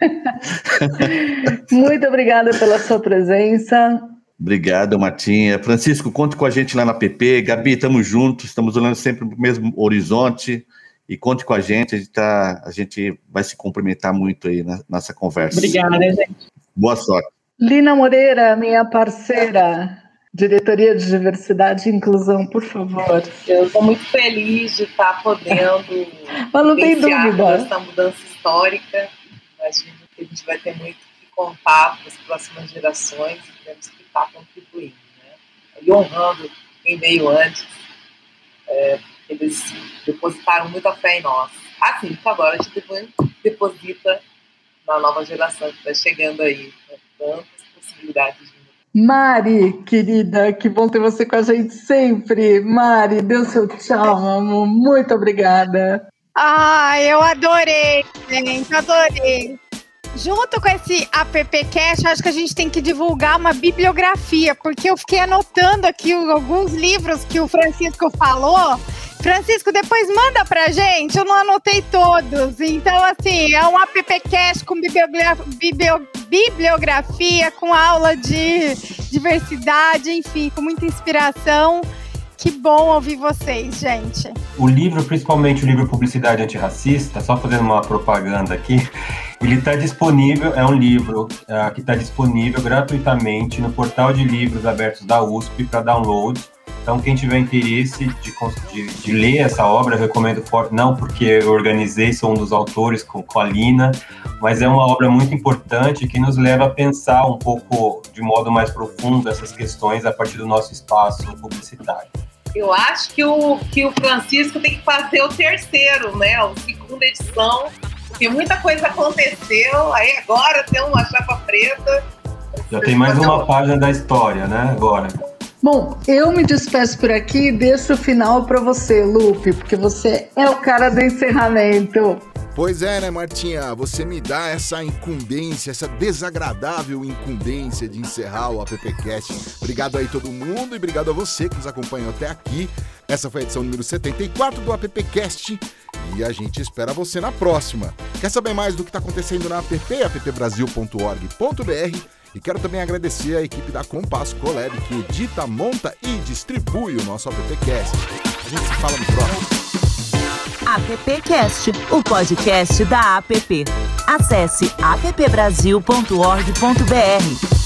Muito obrigada pela sua presença. Obrigado, Martinha. Francisco, conte com a gente lá na PP. Gabi, estamos juntos, estamos olhando sempre para o mesmo horizonte. E conte com a gente, a gente, tá, a gente vai se cumprimentar muito aí na, nessa conversa. Obrigada, gente. Boa sorte. Lina Moreira, minha parceira, Diretoria de Diversidade e Inclusão, por favor. Eu estou muito feliz de estar podendo Mas não tem dúvida. essa mudança histórica imagino que a gente vai ter muito que contar para as próximas gerações e temos que estar contribuindo, né? E honrando quem veio antes, é, eles depositaram muita fé em nós. Assim que agora a gente deposita na nova geração que está chegando aí, com tantas possibilidades de Mari, querida, que bom ter você com a gente sempre. Mari, dê o seu tchau, amor. Muito obrigada. Ah, eu adorei, gente, adorei. Junto com esse AppCast, acho que a gente tem que divulgar uma bibliografia, porque eu fiquei anotando aqui alguns livros que o Francisco falou. Francisco, depois manda pra gente, eu não anotei todos. Então, assim, é um AppCast com bibliografia, com aula de diversidade, enfim, com muita inspiração. Que bom ouvir vocês, gente. O livro, principalmente o livro Publicidade Antirracista, só fazendo uma propaganda aqui, ele está disponível, é um livro uh, que está disponível gratuitamente no portal de livros abertos da USP para download. Então, quem tiver interesse de, de, de, ler essa obra, eu recomendo forte, não porque eu organizei, sou um dos autores com, com a Lina, mas é uma obra muito importante que nos leva a pensar um pouco de modo mais profundo essas questões a partir do nosso espaço publicitário. Eu acho que o, que o Francisco tem que fazer o terceiro, né? A segunda edição, porque muita coisa aconteceu, aí agora tem uma chapa preta. Já tem mais uma página da história, né? Agora. Bom, eu me despeço por aqui e deixo o final para você, Lupe, porque você é o cara do encerramento. Pois é, né, Martinha? Você me dá essa incumbência, essa desagradável incumbência de encerrar o AppCast. Obrigado aí todo mundo e obrigado a você que nos acompanhou até aqui. Essa foi a edição número 74 do AppCast e a gente espera você na próxima. Quer saber mais do que está acontecendo na app? appbrasil.org.br e quero também agradecer a equipe da Compass Collab que edita, monta e distribui o nosso AppCast. A gente se fala no próximo. AppCast, o podcast da App. Acesse appbrasil.org.br.